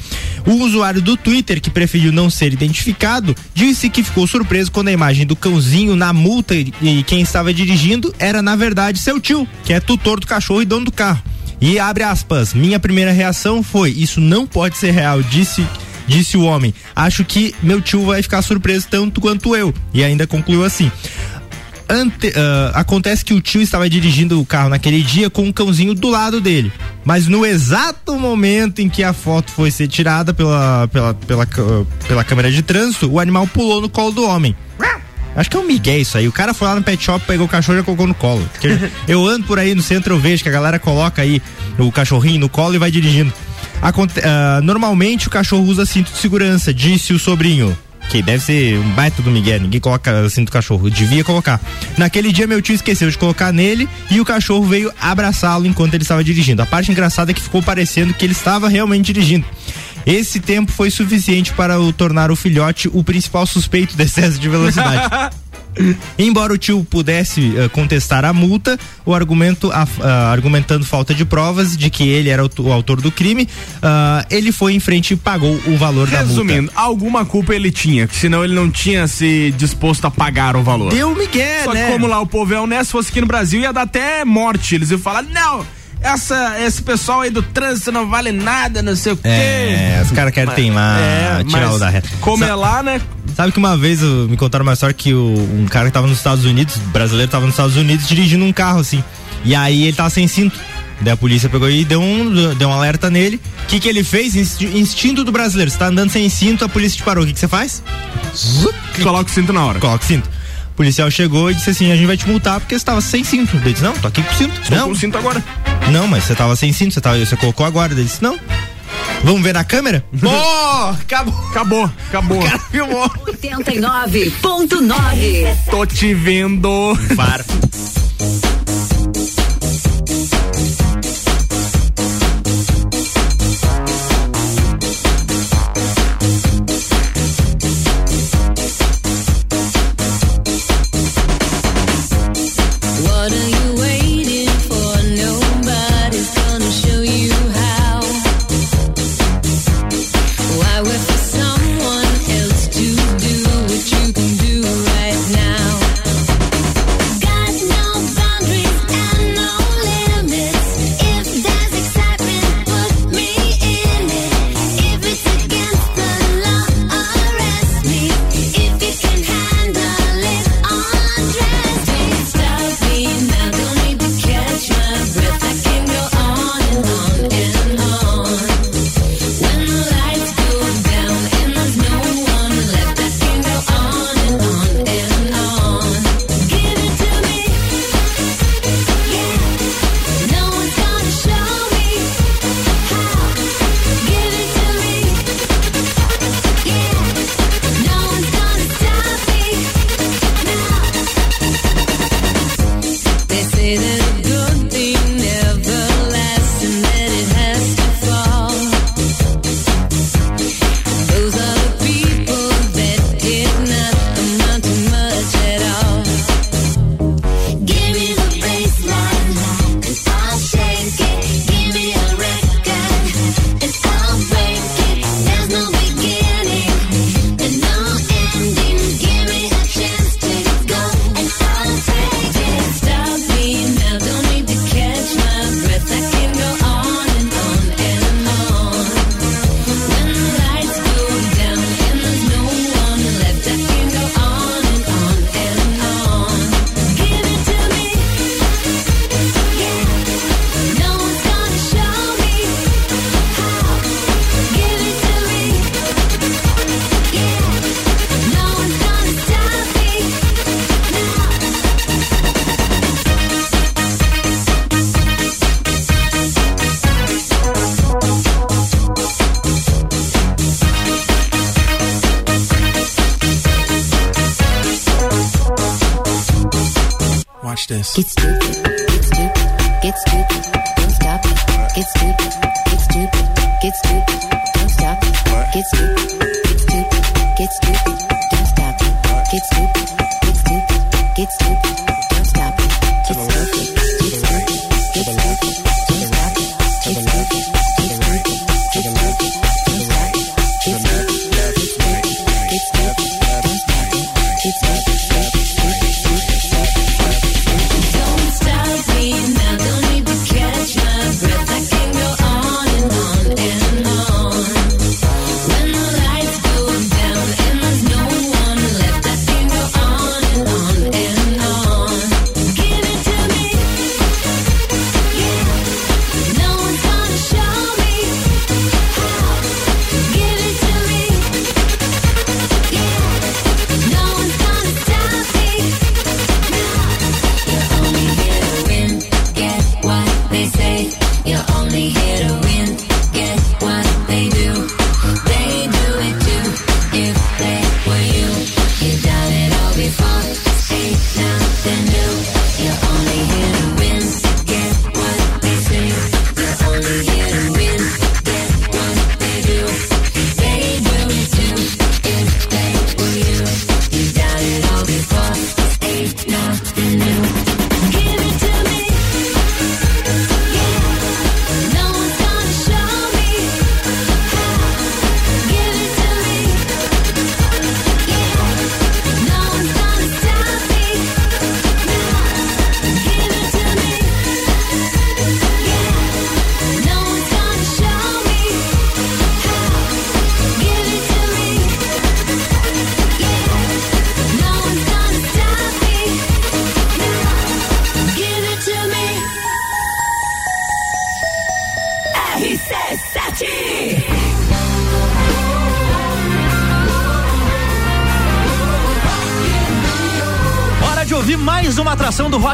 O usuário do Twitter, que preferiu não ser identificado, disse que ficou surpreso quando a imagem do cãozinho na multa e, quem estava dirigindo era, na verdade, seu tio, que é tutor do cachorro e dono do carro. E abre aspas, minha primeira reação foi: Isso não pode ser real, disse. Disse o homem. Acho que meu tio vai ficar surpreso tanto quanto eu. E ainda concluiu assim. Ante- ah, acontece que o tio estava dirigindo o carro naquele dia com um cãozinho do lado dele. Mas no exato momento em que a foto foi ser tirada pela, pela, pela, pela câmera de trânsito, o animal pulou no colo do homem. Acho que é um migué isso aí. O cara foi lá no pet shop, pegou o cachorro e já colocou no colo. Eu ando por aí no centro, eu vejo que a galera coloca aí o cachorrinho no colo e vai dirigindo. Aconte- ah, normalmente o cachorro usa cinto de segurança, disse o sobrinho. Que deve ser um baita do Miguel, ninguém coloca cinto do cachorro, devia colocar. Naquele dia meu tio esqueceu de colocar nele e o cachorro veio abraçá-lo enquanto ele estava dirigindo. A parte engraçada é que ficou parecendo que ele estava realmente dirigindo. Esse tempo foi suficiente para o tornar o filhote o principal suspeito de excesso de velocidade. Embora o tio pudesse uh, contestar a multa, o argumento uh, argumentando falta de provas de que ele era o, o autor do crime, uh, ele foi em frente e pagou o valor Resumindo, da multa. Resumindo, alguma culpa ele tinha, senão ele não tinha se disposto a pagar o valor. Deu Miguel, Só né? que como lá o povo é honesto, se fosse aqui no Brasil ia dar até morte. Eles iam falar, não, essa, esse pessoal aí do trânsito não vale nada, não sei o quê. É, os caras querem teimar, É, tirar o da reta. Como é lá, né? Sabe que uma vez eu- me contaram uma história que o- um cara que tava nos Estados Unidos, brasileiro tava nos Estados Unidos dirigindo um carro assim. E aí ele tava sem cinto. Daí a polícia pegou e deu um, deu um alerta nele. O que que ele fez? Insti- Instinto do brasileiro. Você tá andando sem cinto, a polícia te parou. O que que você faz? Coloca o cinto na hora. Coloca o cinto. O policial chegou e disse assim: a gente vai te multar porque você tava sem cinto. Ele disse: não, tô aqui com cinto. Estou não, com cinto agora. não, mas você tava sem cinto, você, tava, você colocou agora. Ele disse: não. Vamos ver na câmera? Pô, acabou. Acabou, acabou. O cara filmou. 89.9. Tô te vendo. Para. Watch this. Get stupid, get stupid, get stupid, don't stop. Get stupid, get stupid, get stupid, don't stop. Get stupid,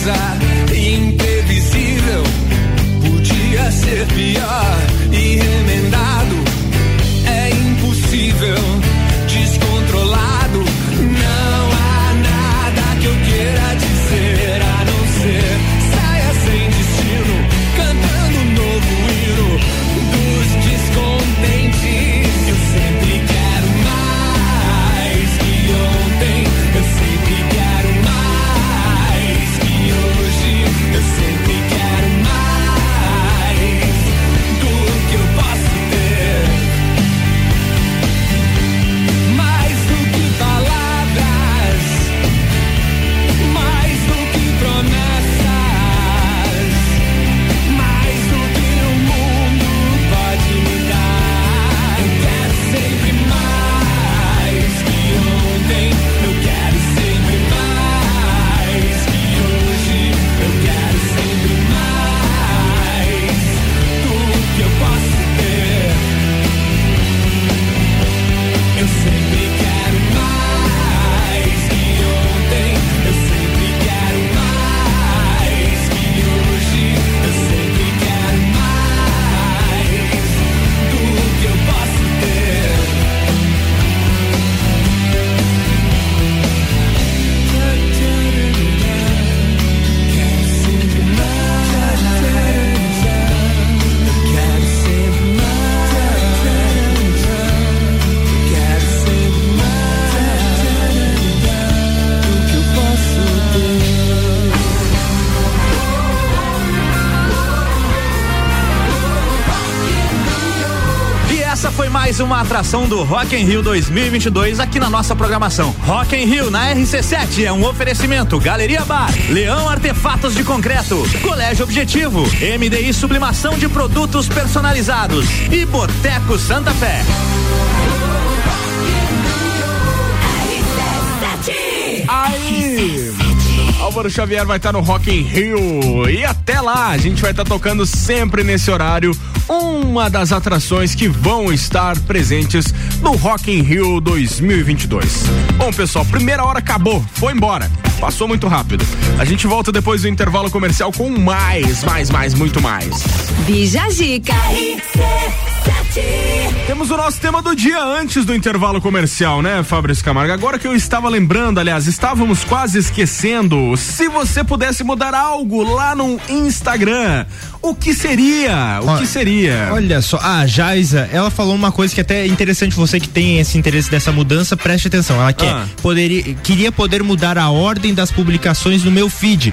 Cinza uma atração do Rock in Rio 2022 aqui na nossa programação. Rock in Rio na RC7 é um oferecimento Galeria Bar, Leão Artefatos de Concreto, Colégio Objetivo, MDI Sublimação de Produtos Personalizados e Boteco Santa Fé. Aí! Álvaro Xavier vai estar no Rock in Rio e até lá a gente vai estar tocando sempre nesse horário uma das atrações que vão estar presentes no Rock in Rio 2022. Bom pessoal, primeira hora acabou, foi embora, passou muito rápido. A gente volta depois do intervalo comercial com mais, mais, mais, muito mais. Bija Zica. Temos o nosso tema do dia antes do intervalo comercial, né, Fabrício Camargo? Agora que eu estava lembrando, aliás, estávamos quase esquecendo, se você pudesse mudar algo lá no Instagram, o que seria? O que seria? Olha só, a Jaisa, ela falou uma coisa que até é interessante você que tem esse interesse dessa mudança, preste atenção. Ela quer, Ah. poderia, queria poder mudar a ordem das publicações no meu feed.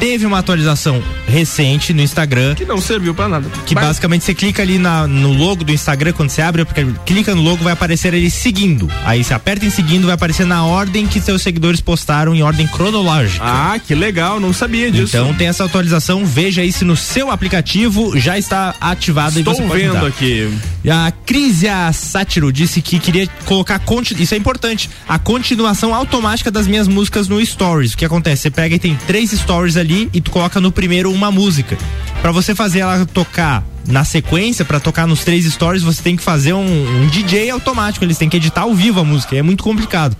Teve uma atualização recente no Instagram. Que não serviu para nada. Que Mas... basicamente você clica ali na, no logo do Instagram, quando você abre, porque clica no logo, vai aparecer ele seguindo. Aí você aperta em seguindo, vai aparecer na ordem que seus seguidores postaram, em ordem cronológica. Ah, que legal, não sabia disso. Então tem essa atualização, veja aí se no seu aplicativo já está ativado Estou e você vendo aqui. A Crisia Sátiro disse que queria colocar, isso é importante, a continuação automática das minhas músicas no Stories. O que acontece? Você pega e tem três stories ali e tu coloca no primeiro uma música. Pra você fazer ela tocar na sequência, pra tocar nos três stories, você tem que fazer um, um DJ automático, eles têm que editar ao vivo a música, é muito complicado.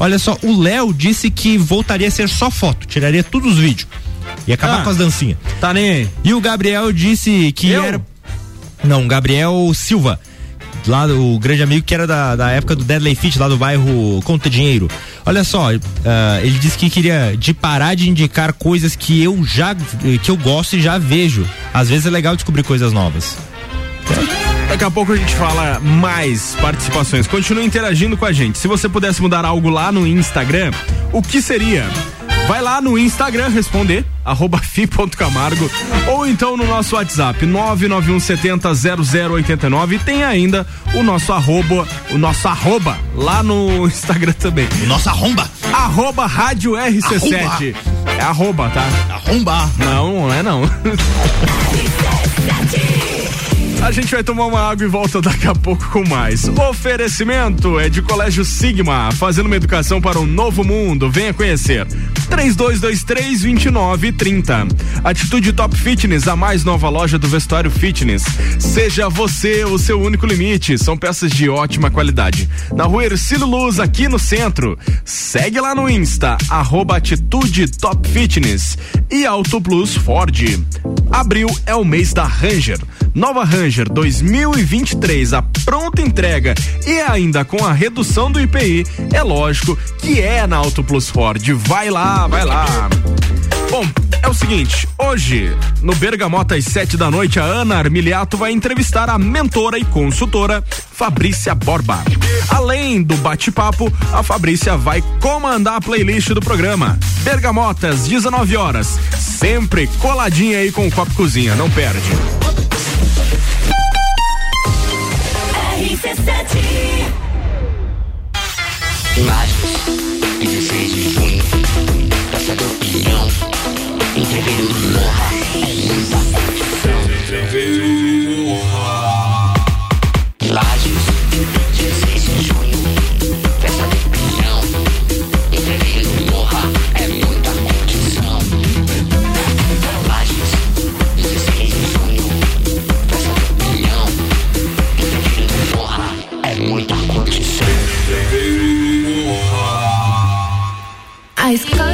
Olha só, o Léo disse que voltaria a ser só foto, tiraria todos os vídeos. E acabar Ah, com as dancinhas. Tá nem aí. E o Gabriel disse que Eu? era. Não, Gabriel Silva. Lá o grande amigo que era da, da época do Deadly Fit, lá do bairro Conta Dinheiro. Olha só, ah, ele disse que queria de parar de indicar coisas que eu já que eu gosto e já vejo. Às vezes é legal descobrir coisas novas. Daqui a pouco a gente fala mais participações. Continue interagindo com a gente. Se você pudesse mudar algo lá no Instagram, o que seria? Vai lá no Instagram responder, arroba fi.camargo, ou então no nosso WhatsApp, 991700089. E tem ainda o nosso arroba, o nosso arroba lá no Instagram também. O nosso arromba. Arroba Rádio RC7. É arroba, tá? Arromba. Não, não é não. A gente vai tomar uma água e volta daqui a pouco com mais. Oferecimento é de Colégio Sigma, fazendo uma educação para um novo mundo. Venha conhecer. 3223-2930. Atitude Top Fitness, a mais nova loja do vestuário fitness. Seja você o seu único limite. São peças de ótima qualidade. Na rua Ercílio Luz, aqui no centro. Segue lá no Insta, arroba Atitude Top Fitness. E Auto Plus Ford. Abril é o mês da Ranger. Nova Ranger 2023, a pronta entrega e ainda com a redução do IPI, é lógico que é na Auto Plus Ford. Vai lá, vai lá. Bom, é o seguinte, hoje, no Bergamota às da noite, a Ana Armiliato vai entrevistar a mentora e consultora Fabrícia Borba. Além do bate-papo, a Fabrícia vai comandar a playlist do programa. Bergamotas, 19 horas, sempre coladinha aí com o Copo Cozinha, não perde. Imagens, 16 de junho, Praça do Pinhão, entreveiro A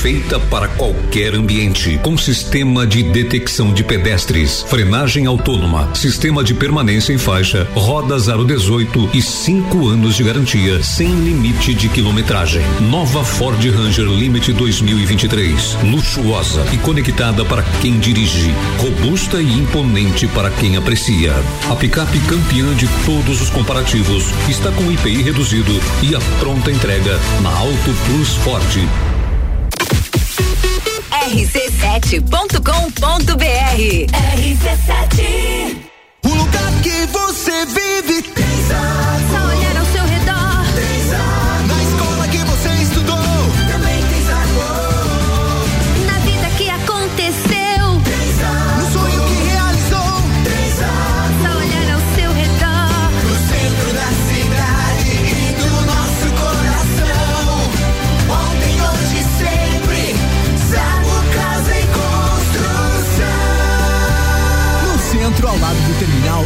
Perfeita para qualquer ambiente, com sistema de detecção de pedestres, frenagem autônoma, sistema de permanência em faixa, roda 018 e 5 anos de garantia, sem limite de quilometragem. Nova Ford Ranger Limite 2023, luxuosa e conectada para quem dirige, robusta e imponente para quem aprecia. A picape campeã de todos os comparativos está com IPI reduzido e a pronta entrega na Auto Plus Ford. rc7.com.br RC7 O lugar que você vive. Tem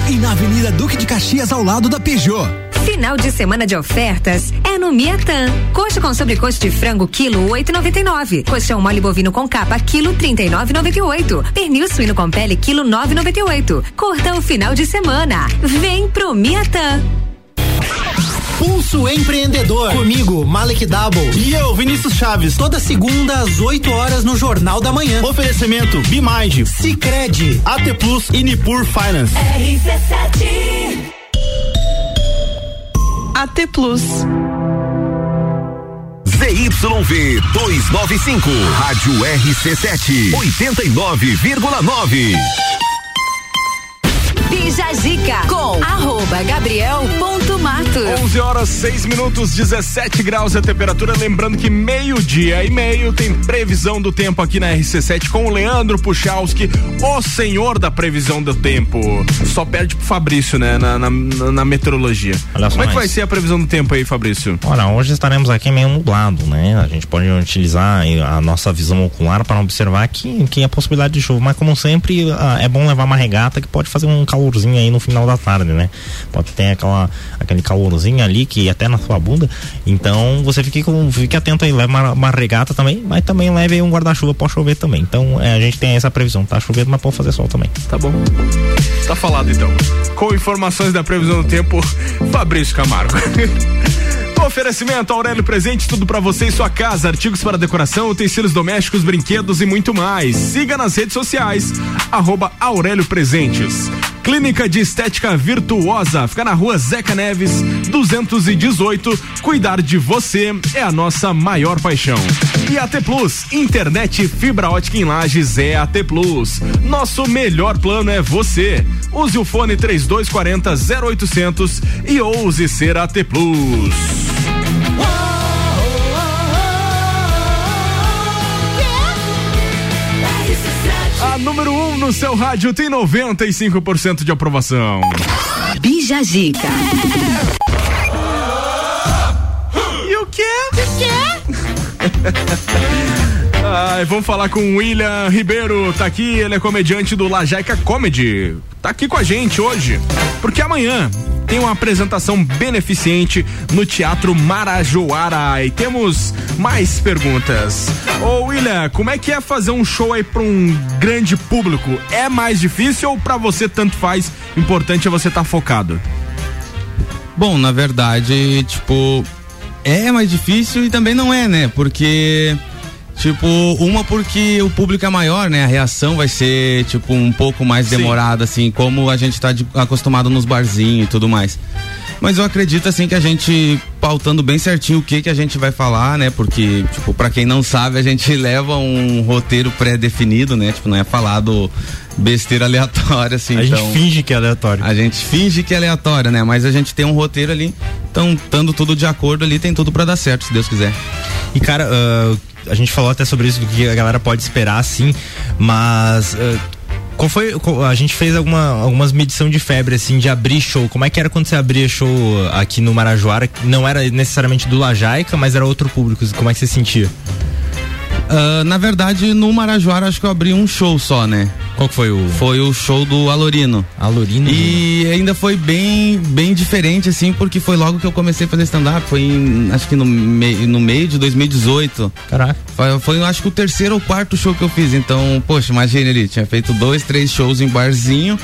E na Avenida Duque de Caxias, ao lado da Peugeot. Final de semana de ofertas é no Miatan. Coxa com sobrecoxa de frango quilo 8,99. Coxão mole bovino com capa quilo 39,98. Pernil suíno com pele quilo 9,98. Curta o final de semana. Vem pro Miatan. Pulso Empreendedor. Comigo, Malek Double. E eu, Vinícius Chaves. Toda segunda às 8 horas no Jornal da Manhã. Oferecimento Bimind, Cicred, AT Plus e Nipur Finance. RC7 AT Plus. ZYV 295, Rádio RC7, 89,9. Bija Zica com arroba Gabriel ponto Matos. 11 horas 6 minutos, 17 graus a temperatura. Lembrando que meio-dia e meio tem previsão do tempo aqui na RC7 com o Leandro Puchalski, o senhor da previsão do tempo. Só perde pro Fabrício, né? Na, na, na meteorologia. Olha Como é que vai ser a previsão do tempo aí, Fabrício? Olha, hoje estaremos aqui meio nublado, né? A gente pode utilizar a nossa visão ocular para observar que, que a possibilidade de chuva, mas como sempre, ah, é bom levar uma regata que pode fazer um calorzinho aí no final da tarde, né? Pode ter aquela, aquele calorzinho ali que até na sua bunda. Então você fique, com, fique atento aí, leve uma, uma regata também, mas também leve um guarda-chuva, pode chover também. Então é, a gente tem essa previsão, tá chovendo, mas pode fazer sol também. Tá bom. Tá falado então. Com informações da previsão do tempo, Fabrício Camargo. Oferecimento Aurélio Presente, tudo pra você e sua casa, artigos para decoração, utensílios domésticos, brinquedos e muito mais. Siga nas redes sociais, arroba Aurélio Presentes. Clínica de Estética Virtuosa, fica na rua Zeca Neves, 218. Cuidar de você é a nossa maior paixão. E AT Plus, internet fibra ótica em lajes é AT Plus. Nosso melhor plano é você. Use o fone 3240 0800 e ouse ser AT Plus. A número 1 um no seu rádio tem 95% de aprovação. Bija Zica. E o quê? O quê? Vamos falar com o William Ribeiro, tá aqui, ele é comediante do Lajaica Comedy. Tá aqui com a gente hoje, porque amanhã tem uma apresentação beneficente no Teatro Marajoara e temos mais perguntas. Ô William, como é que é fazer um show aí pra um grande público? É mais difícil ou pra você tanto faz? Importante é você estar tá focado. Bom, na verdade, tipo, é mais difícil e também não é, né? Porque, tipo, uma porque o público é maior, né? A reação vai ser, tipo, um pouco mais Sim. demorada, assim, como a gente tá de- acostumado nos barzinhos e tudo mais. Mas eu acredito, assim, que a gente, pautando bem certinho o que que a gente vai falar, né? Porque, tipo, pra quem não sabe, a gente leva um roteiro pré-definido, né? Tipo, não é falado besteira aleatória, assim. A gente então- finge que é aleatório. a gente finge que é aleatório, né? Mas a gente tem um roteiro ali. Então, estando tudo de acordo ali, tem tudo pra dar certo, se Deus quiser. E cara, ah, a gente falou até sobre isso, do que a galera pode esperar, sim, mas. ah, qual foi. a gente fez alguma, algumas medição de febre, assim, de abrir show. Como é que era quando você abria show aqui no Marajoara? Não era necessariamente do Lajaica, mas era outro público. Como é que você sentia? Ah, na verdade, no Marajoara, acho que eu abri um show só, né? Qual que foi o. Foi o show do Alorino. Alorino? E ainda foi bem, bem diferente, assim, porque foi logo que eu comecei a fazer stand-up. Foi em, acho que no, mei- no meio de 2018. Caraca. Foi, foi, acho que o terceiro ou quarto show que eu fiz. Então, poxa, imagina ali, tinha feito dois, três shows em barzinho.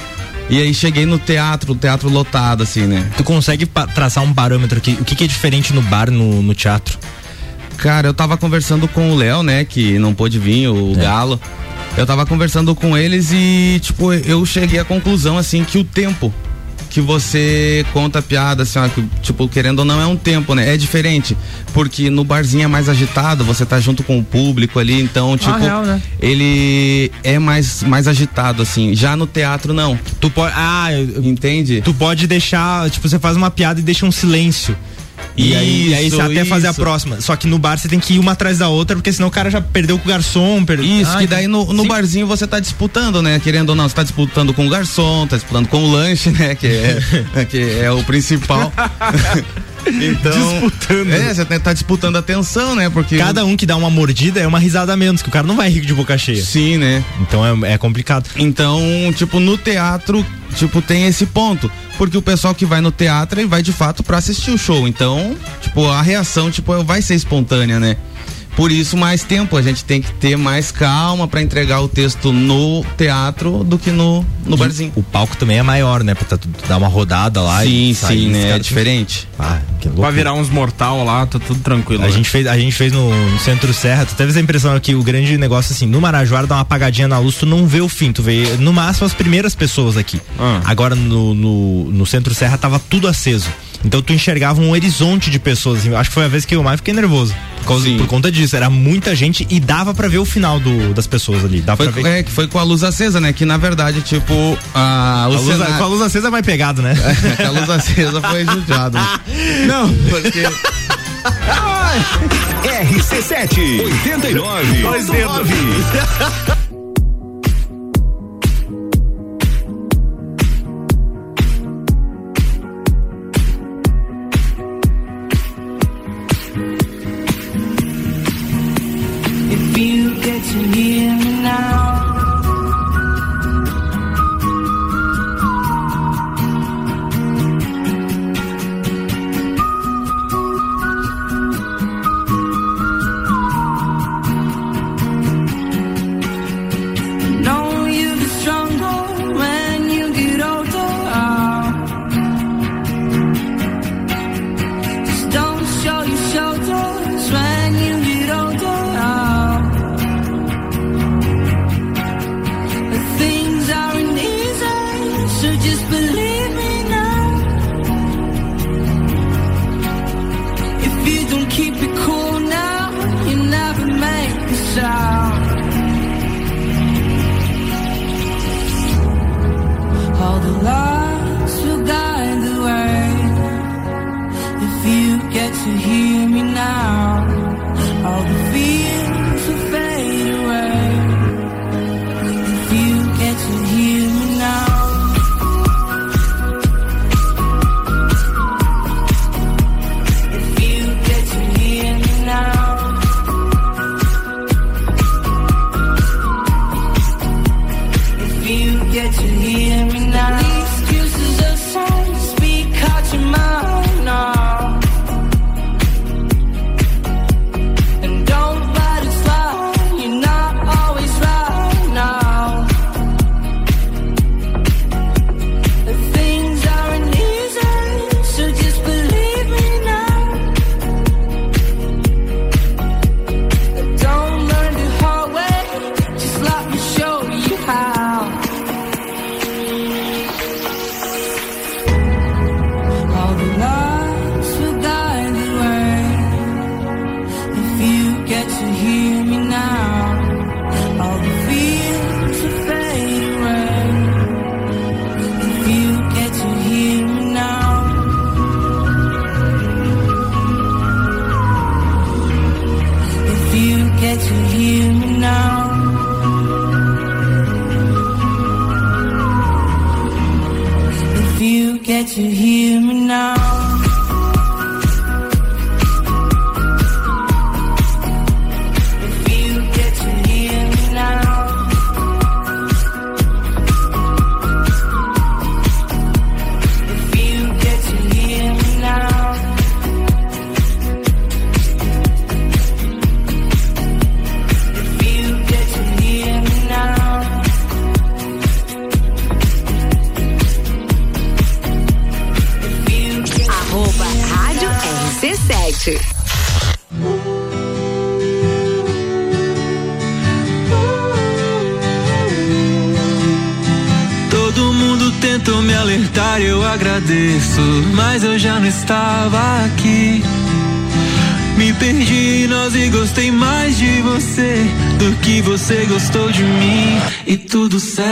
E aí cheguei no teatro, teatro lotado, assim, né? Tu consegue traçar um parâmetro aqui? O que, que é diferente no bar, no, no teatro? Cara, eu tava conversando com o Léo, né, que não pôde vir, o Galo. Eu tava conversando com eles e, tipo, eu cheguei à conclusão, assim, que o tempo que você conta a piada, assim, ó, que, tipo, querendo ou não, é um tempo, né? É diferente. Porque no barzinho é mais agitado, você tá junto com o público ali, então, tipo, real, né? ele é mais, mais agitado, assim. Já no teatro, não. Tu pode. Ah, entende? Tu pode deixar. Tipo, você faz uma piada e deixa um silêncio. E aí, e aí você até fazer a próxima. Só que no bar você tem que ir uma atrás da outra, porque senão o cara já perdeu com o garçom. Per... Isso, Ah, que daí no, no barzinho você tá disputando, né? Querendo ou não, você tá disputando com o garçom, tá disputando com o lanche, né? Que é, que é o principal. Então, Disputando. É, você tá disputando a atenção, né? Porque Cada um que dá uma mordida é uma risada a menos, que o cara não vai rir de boca cheia. Sim, né? Então é, é complicado. Então, tipo, no teatro, tipo, tem esse ponto. Porque o pessoal que vai no teatro, ele vai de fato pra assistir o show. Então, tipo, a reação, tipo, vai ser espontânea, né? Por isso, mais tempo. A gente tem que ter mais calma pra entregar o texto no teatro do que no, no barzinho. O palco também é maior, né? Pra tu dar uma rodada lá Sim, e sair, sim, né? É diferente. Ah, que louco. Vai virar uns mortal lá, tá tudo tranquilo. A né? gente fez, a gente fez no, no Centro Serra, tu teve essa impressão aqui, o grande negócio assim, no Marajoara dá uma apagadinha na luz, tu não vê o fim, tu vê no máximo as primeiras pessoas aqui. Ah. Agora no, no, no Centro Serra tava tudo aceso. Então tu enxergava um horizonte de pessoas. Assim. Acho que foi a vez que eu mais fiquei nervoso. Por, causa, por conta disso. Era muita gente e dava para ver o final do, das pessoas ali. Dava foi, é, foi com a luz acesa, né? Que na verdade, tipo. A, a luz. Com a luz acesa é mais pegado, né? É, a luz acesa foi judiado. Não, porque. RC7 89 89 E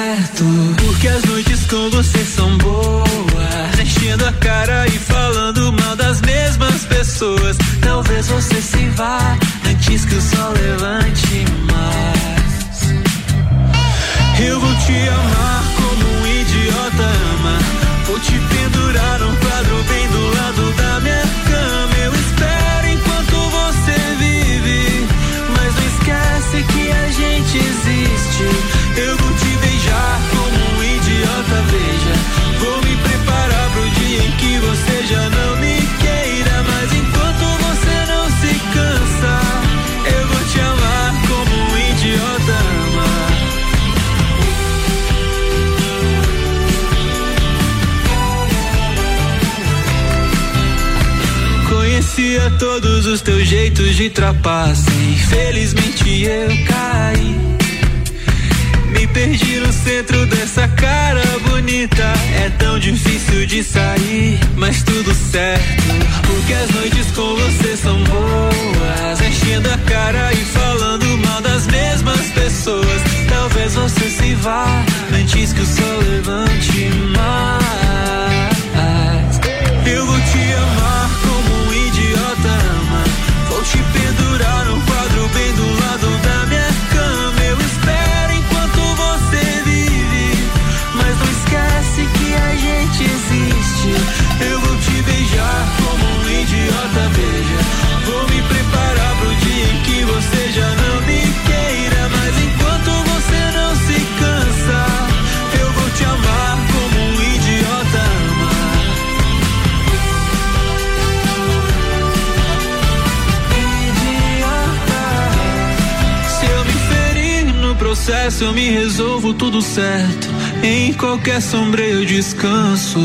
sombra eu descanso.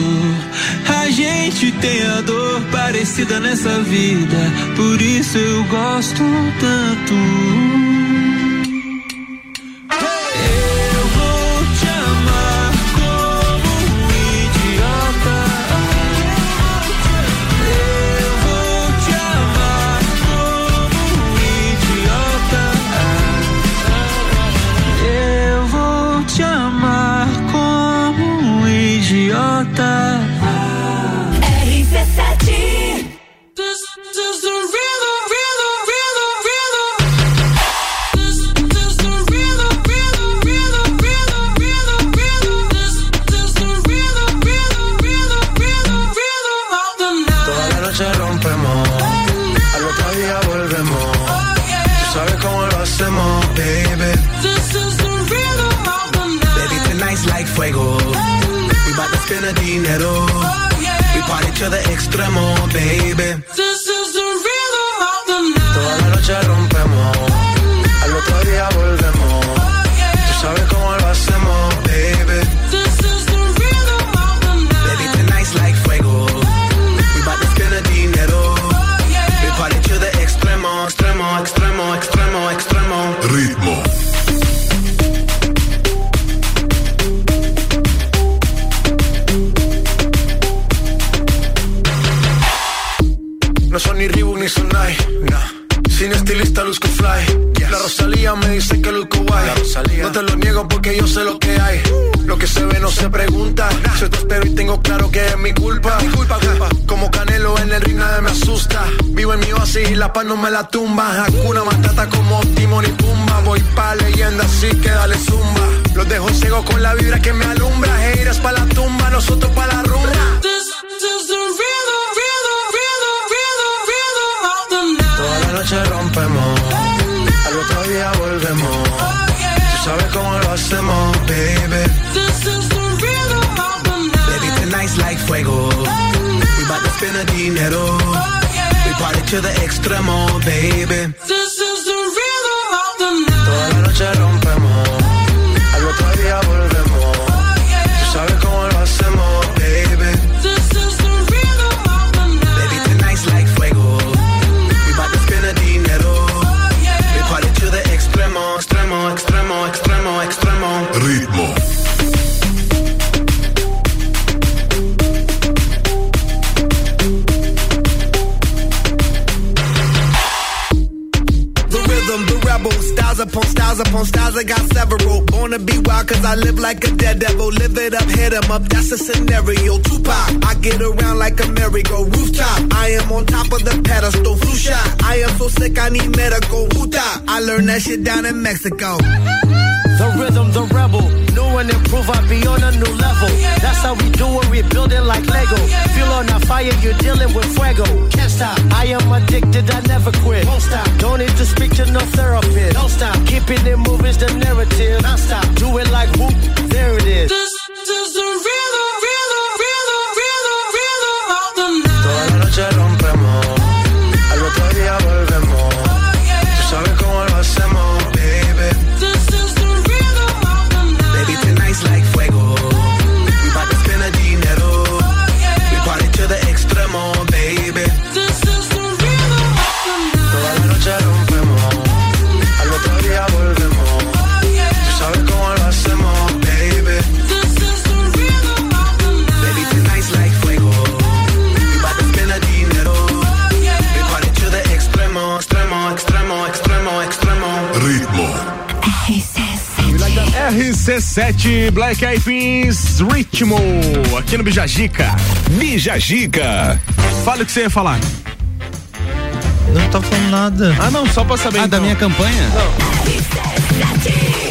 A gente tem a dor parecida nessa vida, por isso RC7 Black Eyed Peas Ritmo, aqui no Bijagica. Bijagica. Fala o que você ia falar. Não tá falando nada. Ah, não, só pra saber. Ah, então. da minha campanha?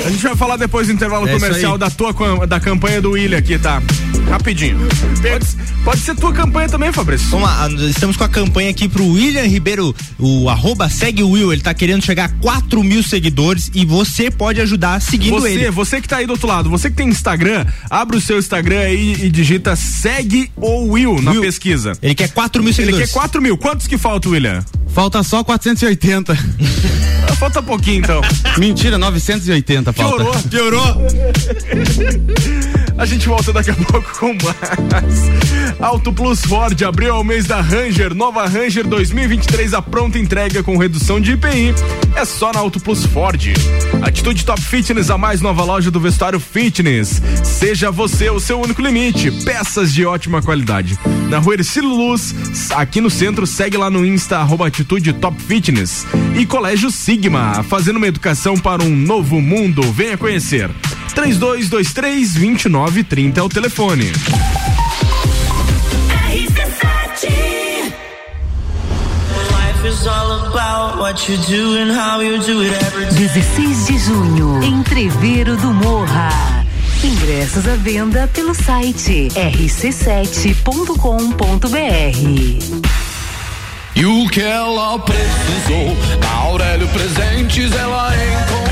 A gente vai falar depois do intervalo É comercial da tua da campanha do William aqui, tá? Rapidinho. Pode, pode ser tua campanha também, Fabrício. Vamos lá, estamos com a campanha aqui pro William Ribeiro, o arroba segue o Will, ele tá querendo chegar a 4 mil seguidores e você pode ajudar seguindo Você, ele. você que tá aí do outro lado, você que tem Instagram, abre o seu Instagram aí e digita segue ou Will na pesquisa. Ele quer 4 mil Ele seguidores. quer 4 mil. Quantos que falta, William? Falta só 480. Falta pouquinho, então. Mentira, 980 falta. Piorou, piorou. A gente volta daqui a pouco com mais. Auto Plus Ford abriu ao mês da Ranger, nova Ranger 2023 a pronta entrega com redução de IPI. É só na Auto Plus Ford. Atitude Top Fitness, a mais nova loja do vestuário fitness. Seja você o seu único limite. Peças de ótima qualidade. Na rua Ercílio Luz, aqui no centro, segue lá no Insta, arroba Atitude Top Fitness. E Colégio Sigma, fazendo uma educação para um novo mundo. Venha conhecer. 3223 2930 é o telefone. Life is all about what you do and how you do it every day. 16 de junho, Entreveiro do Morra. Ingressos à venda pelo site rc7.com.br. E o que ela precisou, na Aurélio Presentes ela encontrou.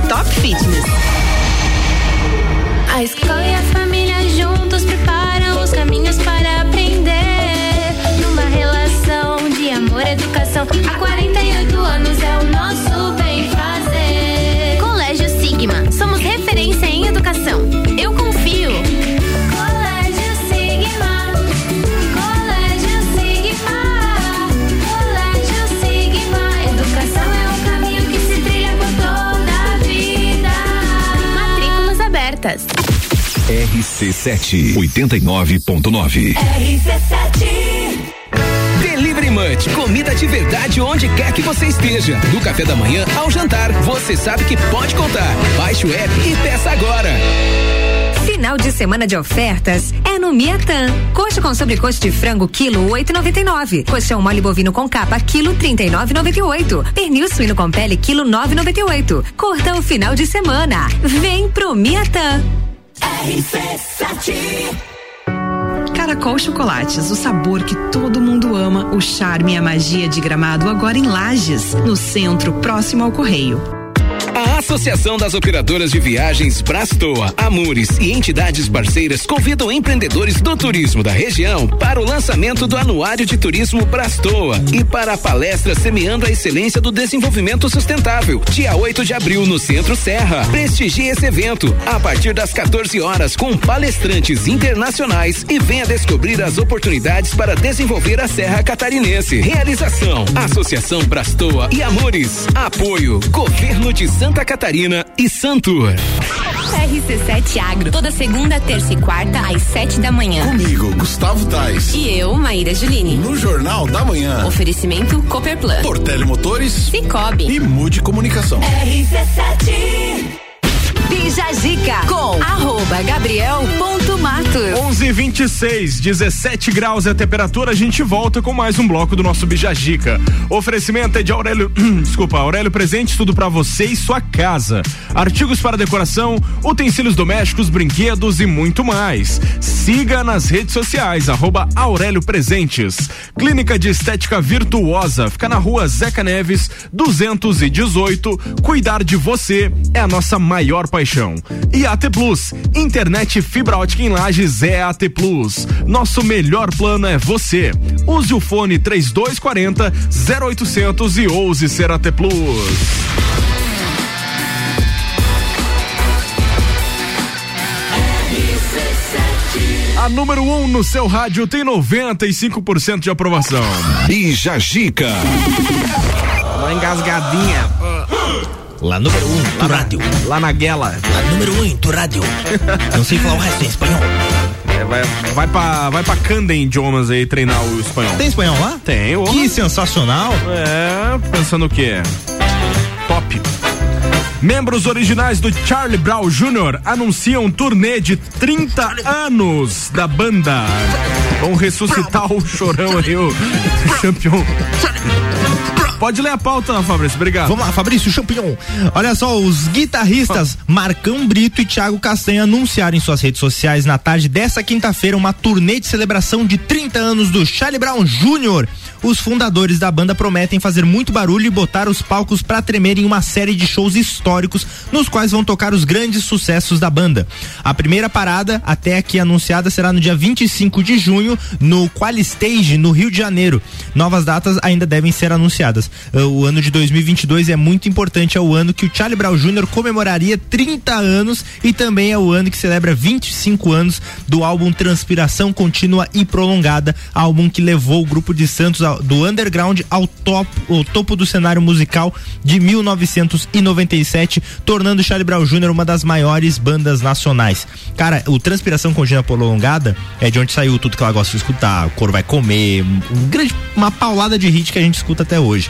Top Fitness. A escola e a família juntos preparam os caminhos para aprender. Numa relação de amor educação, RC7 89.9. Delivery Munch, comida de verdade onde quer que você esteja. Do café da manhã ao jantar, você sabe que pode contar. Baixe o app e peça agora. Final de semana de ofertas é no Miatan. Coxa com sobrecoxa de frango quilo 8,99. Colchão mole bovino com capa quilo 39,98. Pernil suíno com pele quilo 9,98. Curta o final de semana. Vem pro Miatan. Caracol Chocolates, o sabor que todo mundo ama, o charme e a magia de Gramado agora em Lages, no centro, próximo ao Correio. A Associação das Operadoras de Viagens Brastoa, Amures e entidades parceiras convidam empreendedores do turismo da região para o lançamento do Anuário de Turismo Brastoa e para a palestra Semeando a Excelência do Desenvolvimento Sustentável, dia 8 de abril no Centro Serra. Prestigie esse evento a partir das 14 horas com palestrantes internacionais e venha descobrir as oportunidades para desenvolver a Serra Catarinense. Realização: Associação Brastoa e Amores. Apoio: Governo de Santa Santa Catarina e Santur. RC7 Agro, toda segunda, terça e quarta, às sete da manhã. Comigo, Gustavo Tais. E eu, Maíra Juline. No Jornal da Manhã. Oferecimento Cooperplan. Portele Motores. Cicobi. E Mude Comunicação. RC7 Jajica com arroba Gabriel ponto Mato. 11:26, 17 graus é a temperatura. A gente volta com mais um bloco do nosso Bijajica. Oferecimento é de Aurélio, desculpa, Aurélio Presente, tudo para você e sua casa. Artigos para decoração, utensílios domésticos, brinquedos e muito mais. Siga nas redes sociais arroba Aurélio Presentes. Clínica de Estética Virtuosa, fica na rua Zeca Neves, 218. Cuidar de você é a nossa maior paixão. E AT Plus, internet fibra ótica em lajes é AT Plus. Nosso melhor plano é você. Use o fone 3240 0800 e ouse ser AT Plus. A número 1 um no seu rádio tem 95% de aprovação. Bija Gica. Uma engasgadinha. Lá número 1 um, do rádio. Lá na guela. Lá número 1 um, do rádio. Não sei falar o resto em espanhol. É, vai, vai pra, vai pra Candem Idiomas aí treinar o espanhol. Tem espanhol lá? Tem. ô. Que sensacional. É, pensando o quê? Top. Membros originais do Charlie Brown Jr. anunciam turnê de 30 anos da banda. Vão ressuscitar o chorão aí, o campeão. Pode ler a pauta, Fabrício. Obrigado. Vamos lá, Fabrício Champignon. Olha só, os guitarristas Marcão Brito e Thiago Castanha anunciaram em suas redes sociais na tarde dessa quinta-feira uma turnê de celebração de 30 anos do Charlie Brown Jr. Os fundadores da banda prometem fazer muito barulho e botar os palcos para tremer em uma série de shows históricos nos quais vão tocar os grandes sucessos da banda. A primeira parada, até aqui anunciada, será no dia 25 de junho no Qualistage, no Rio de Janeiro. Novas datas ainda devem ser anunciadas. Uh, O ano de 2022 é muito importante, é o ano que o Charlie Brown Jr. comemoraria 30 anos e também é o ano que celebra 25 anos do álbum Transpiração Contínua e Prolongada, álbum que levou o grupo de Santos do underground ao, top, ao topo do cenário musical de 1997, tornando Charlie Brown Jr. uma das maiores bandas nacionais. Cara, o Transpiração Contínua Prolongada é de onde saiu tudo que ela gosta de escutar, o Coro Vai Comer, um grande, uma paulada de hit que a gente escuta até hoje.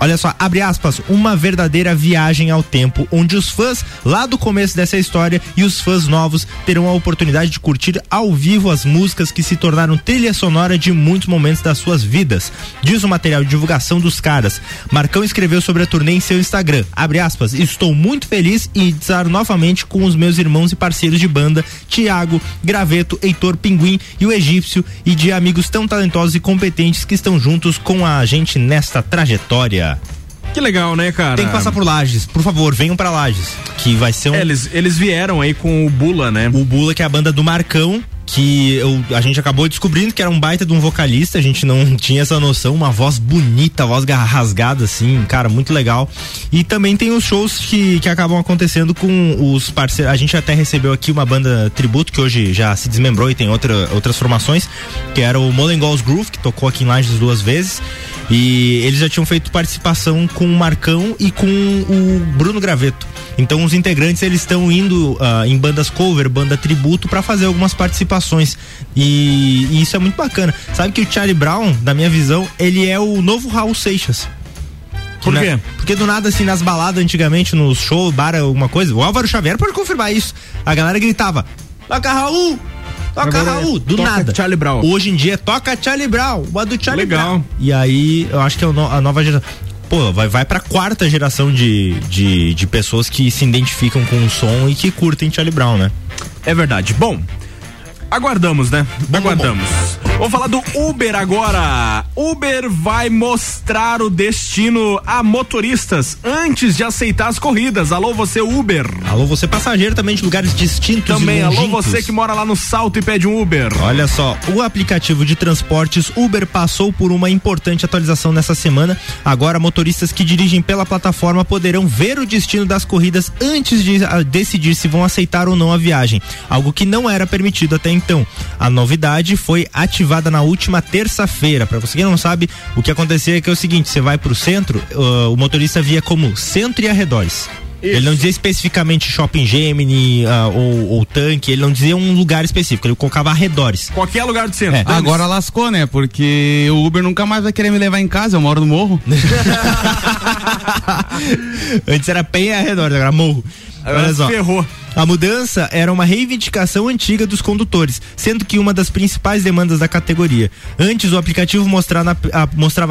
Olha só, abre aspas, uma verdadeira viagem ao tempo, onde os fãs lá do começo dessa história e os fãs novos terão a oportunidade de curtir ao vivo as músicas que se tornaram trilha sonora de muitos momentos das suas vidas. Diz o material de divulgação dos caras. Marcão escreveu sobre a turnê em seu Instagram. Abre aspas, estou muito feliz e estar novamente com os meus irmãos e parceiros de banda, Tiago, Graveto, Heitor Pinguim e o Egípcio, e de amigos tão talentosos e competentes que estão juntos com a gente nesta trajetória. Que legal, né, cara? Tem que passar por Lages. Por favor, venham pra Lages. Que vai ser um. É, eles, eles vieram aí com o Bula, né? O Bula, que é a banda do Marcão, que eu- a gente acabou descobrindo que era um baita de um vocalista, a gente não tinha essa noção, uma voz bonita, voz ga- rasgada, assim, cara, muito legal. E também tem os shows que, que acabam acontecendo com os parceiros. A gente até recebeu aqui uma banda tributo, que hoje já se desmembrou e tem outra, outras formações, que era o Mollengol's Groove, que tocou aqui em Lages duas vezes. E eles já tinham feito participação com o Marcão e com o Bruno Graveto. Então os integrantes eles estão indo ah, em bandas cover, banda tributo para fazer algumas participações. E, e isso é muito bacana. Sabe que o Charlie Brown, na minha visão, ele é o novo Raul Seixas. Por quê? Porque do nada, assim, nas baladas antigamente, nos shows, bar, alguma coisa, o Álvaro Xavier pode confirmar isso. A galera gritava: Toca Raul! Toca Agora é, Raul! Do toca nada. Charlie Brown. Hoje em dia, toca Charlie Brown, o do Charlie Legal. Brown. E aí, eu acho que é a nova geração. Pô, vai, vai pra quarta geração de, de, de pessoas que se identificam com o som e que curtem Charlie Brown, né? É verdade. Bom, aguardamos, né? aguardamos. Vamos falar do Uber agora. Uber vai mostrar o destino a motoristas antes de aceitar as corridas. Alô, você Uber. Alô, você passageiro também de lugares distintos Também, alô, você que mora lá no Salto e pede um Uber. Olha só, o aplicativo de transportes Uber passou por uma importante atualização nessa semana. Agora, motoristas que dirigem pela plataforma poderão ver o destino das corridas antes de ah, decidir se vão aceitar ou não a viagem, algo que não era permitido até então. A novidade foi ativada na última terça-feira. Para você que não sabe, o que acontecia é que é o seguinte: você vai para o centro, ah, o motorista via como centro e arredores. Ele não dizia especificamente shopping Gemini ah, ou, ou tanque, ele não dizia um lugar específico, ele colocava arredores. Qualquer lugar do centro. É, Dane-se. Agora lascou, né? Porque o Uber nunca mais vai querer me levar em casa, eu moro no morro. Antes era penha e arredores, agora morro. Agora Olha só. ferrou. A mudança era uma reivindicação antiga dos condutores, sendo que uma das principais demandas da categoria. Antes, o aplicativo mostrava,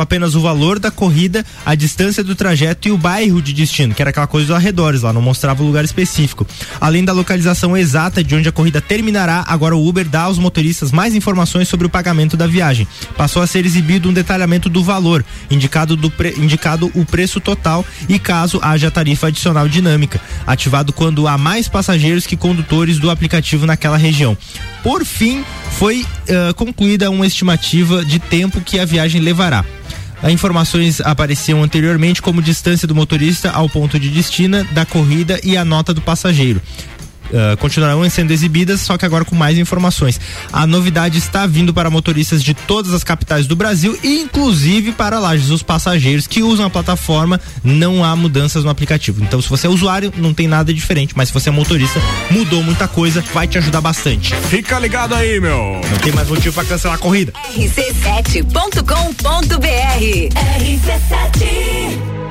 apenas o valor da corrida, a distância do trajeto e o bairro de destino, que era aquela coisa dos arredores lá, não mostrava o lugar específico. Além da localização exata de onde a corrida terminará, agora o Uber dá aos motoristas mais informações sobre o pagamento da viagem. Passou a ser exibido um detalhamento do valor, indicado, do pre, indicado o preço total e caso haja tarifa adicional dinâmica, ativado quando há mais passageiros passageiros que condutores do aplicativo naquela região. Por fim, foi uh, concluída uma estimativa de tempo que a viagem levará. As informações apareciam anteriormente como distância do motorista ao ponto de destino da corrida e a nota do passageiro uh, continuarão sendo exibidas, só que agora com mais informações. A novidade está vindo para motoristas de todas as capitais do Brasil, inclusive para lajes. Os passageiros que usam a plataforma, não há mudanças no aplicativo. Então, se você é usuário, não tem nada diferente, mas se você é motorista, mudou muita coisa, vai te ajudar bastante. Fica ligado aí, meu. Não tem mais motivo para cancelar a corrida. rc7.com.br RC7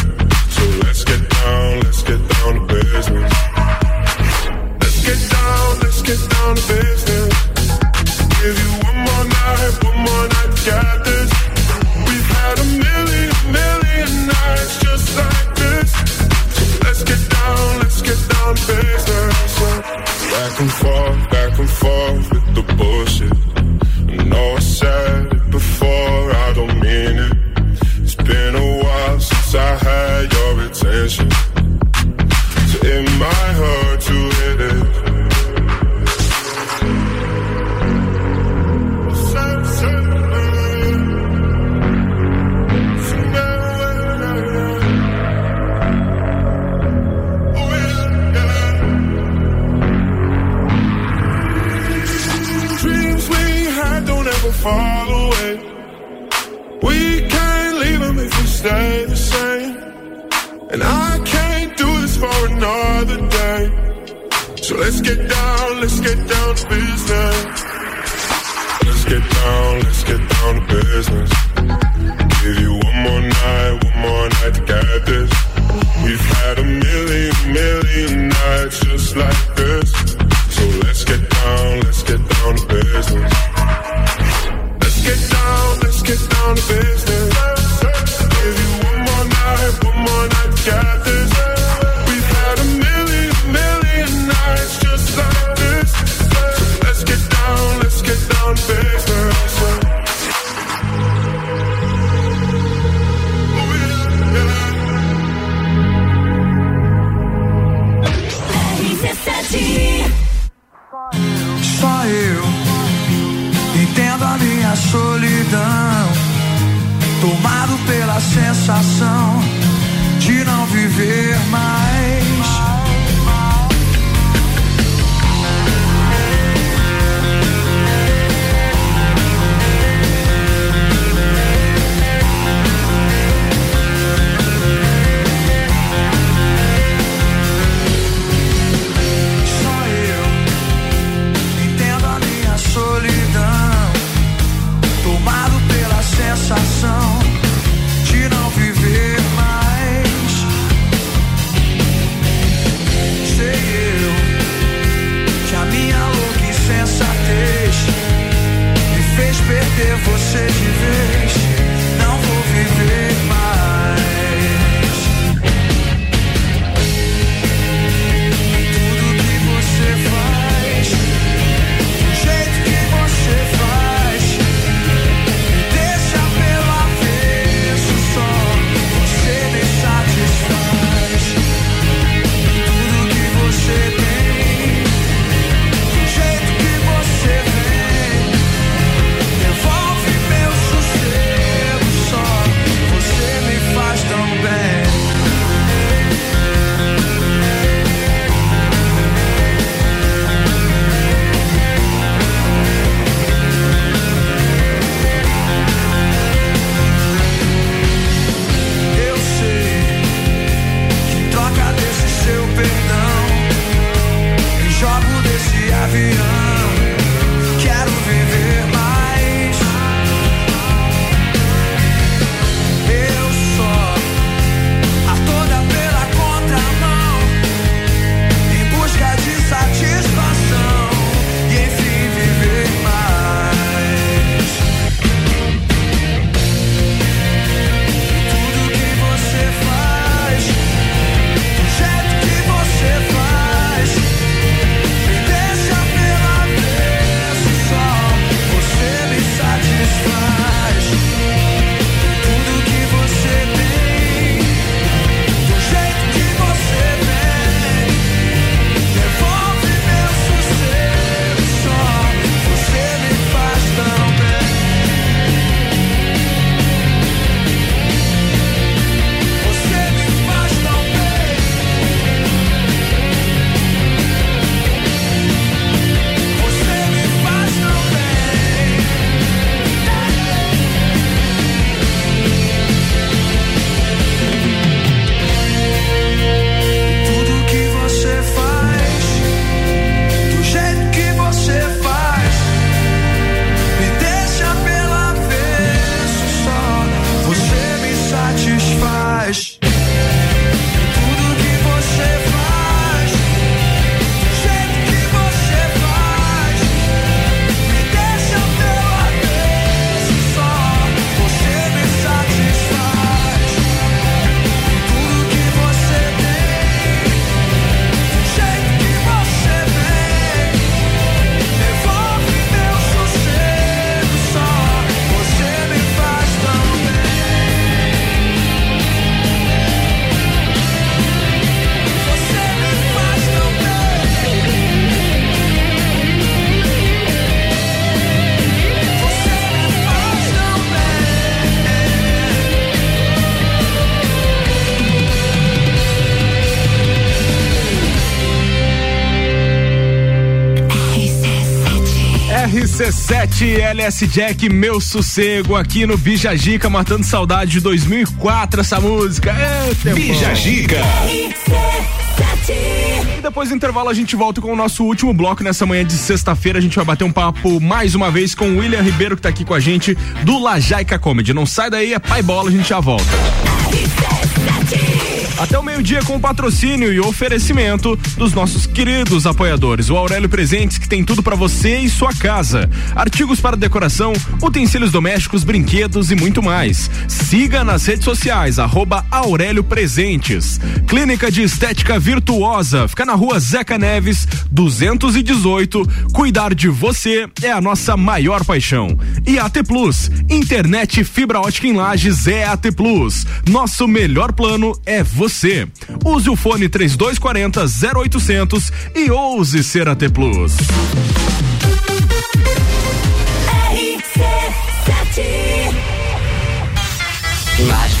RC7 LS Jack, meu sossego aqui no Bijagica, matando saudade de 2004 essa música. Bijagica. E depois do intervalo a gente volta com o nosso último bloco nessa manhã de sexta-feira. A gente vai bater um papo mais uma vez com o William Ribeiro que tá aqui com a gente do Lajaica Comedy. Não sai daí, é pai bola, a gente já volta. Até o meio-dia com patrocínio e oferecimento dos nossos queridos apoiadores. O Aurélio Presentes, que tem tudo para você e sua casa. Artigos para decoração, utensílios domésticos, brinquedos e muito mais. Siga nas redes sociais, arroba Aurélio Presentes. Clínica de Estética Virtuosa, fica na rua Zeca Neves, 218. Cuidar de você é a nossa maior paixão. E AT Plus, internet fibra ótica em lajes é AT Plus. Nosso melhor plano é você. Use o fone 3240 0800 e ouse ser AT Plus. Lajes, 16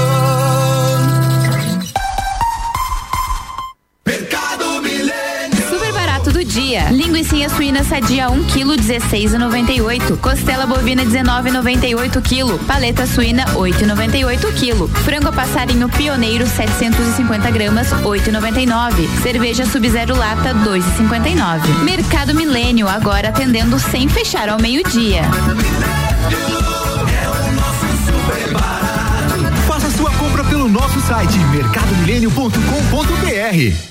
dia. Linguiça suína sadia 1 kg 16,98. Costela bovina 19,98 kg. Paleta suína 8,98 kg. Frango passarinho pioneiro 750 gramas 8,99. Cerveja Sub-Zero lata 2,59. Mercado Milênio agora atendendo sem fechar ao meio-dia. Faça sua compra pelo nosso site mercadomilênio.com.br.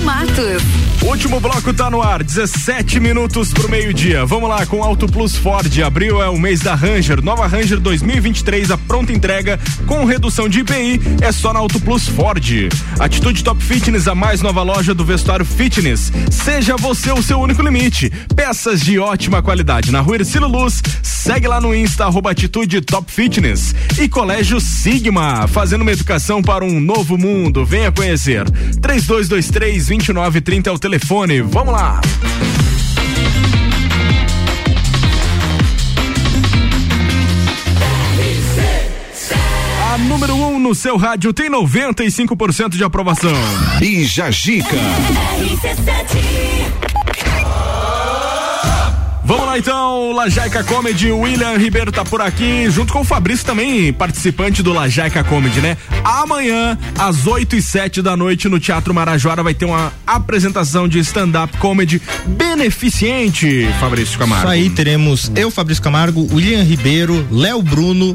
Matos. Último bloco tá no ar, 17 minutos pro meio-dia. Vamos lá com Auto Plus Ford. Abril é o mês da Ranger. Nova Ranger 2023, a pronta entrega com redução de IPI é só na Auto Plus Ford. Atitude Top Fitness, a mais nova loja do vestuário fitness. Seja você o seu único limite. Peças de ótima qualidade na Rua Ercílio Luz. Segue lá no Insta, arroba Atitude Top Fitness. E Colégio Sigma, fazendo uma educação para um novo mundo. Venha conhecer. 3223 29 9930 é o telefone. Vamos lá. A número 1 um no seu rádio tem 95% de aprovação. Bija Gica. Vamos lá então, Lajaica Comedy, William Ribeiro tá por aqui, junto com o Fabrício também, participante do Lajaica Comedy, né? Amanhã, às 8 e 7 da noite, no Teatro Marajoara, vai ter uma apresentação de stand-up comedy beneficente, Fabrício Camargo. Isso aí, teremos eu, Fabrício Camargo, William Ribeiro, Léo Bruno,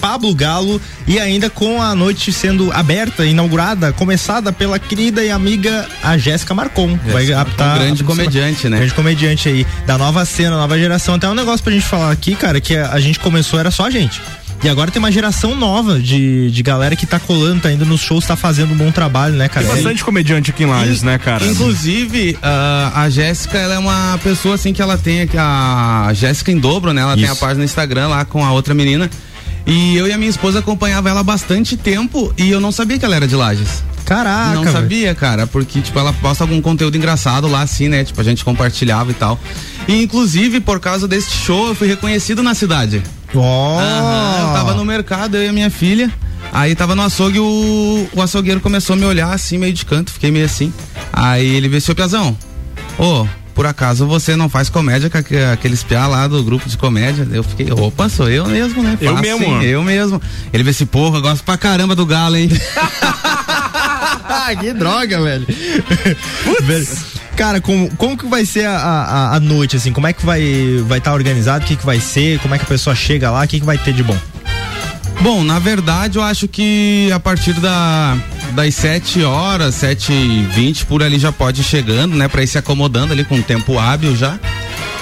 Pablo Galo e ainda com a noite sendo aberta, inaugurada, começada pela querida e amiga a Jéssica Marcon. Vai aptar um grande a- comediante, né? Grande comediante aí, da nova cena, nova geração. Até um negócio pra gente falar aqui, cara, que a, a gente começou, era só a gente. E agora tem uma geração nova de, de galera que tá colando, tá indo nos shows, tá fazendo um bom trabalho, né, cara? Tem bastante comediante aqui em Lages, né, cara? Inclusive, ah, a Jéssica, ela é uma pessoa assim que ela tem aqui, a Jéssica em dobro, né? Ela tem a página no Instagram lá com a outra menina. E eu e a minha esposa acompanhava ela há bastante tempo e eu não sabia que ela era de Lages. Caraca, Não sabia, cara, porque, tipo, ela posta algum conteúdo engraçado lá, assim, né? Tipo, a gente compartilhava e tal. E, inclusive, por causa deste show, eu fui reconhecido na cidade. Ó! Aham, eu tava no mercado, eu e a minha filha. Aí tava no açougue, o, o açougueiro começou a me olhar assim, meio de canto, fiquei meio assim. Aí ele veio, seu Piazão, ô, por acaso você não faz comédia com aque- aqueles piá lá do grupo de comédia? Eu fiquei, opa, sou eu mesmo, né? Eu Faço mesmo, sim, eu mesmo. Ele veio assim, porra, eu gosto pra caramba do galo, hein? que droga, velho. Velho, Cara, como, como que vai ser a, a, a noite, assim? Como é que vai estar vai tá organizado? O que, que vai ser? Como é que a pessoa chega lá? O que, que vai ter de bom? Bom, na verdade, eu acho que a partir da, das 7 horas, 7 e 20 por ali já pode ir chegando, né? Pra ir se acomodando ali com o tempo hábil já.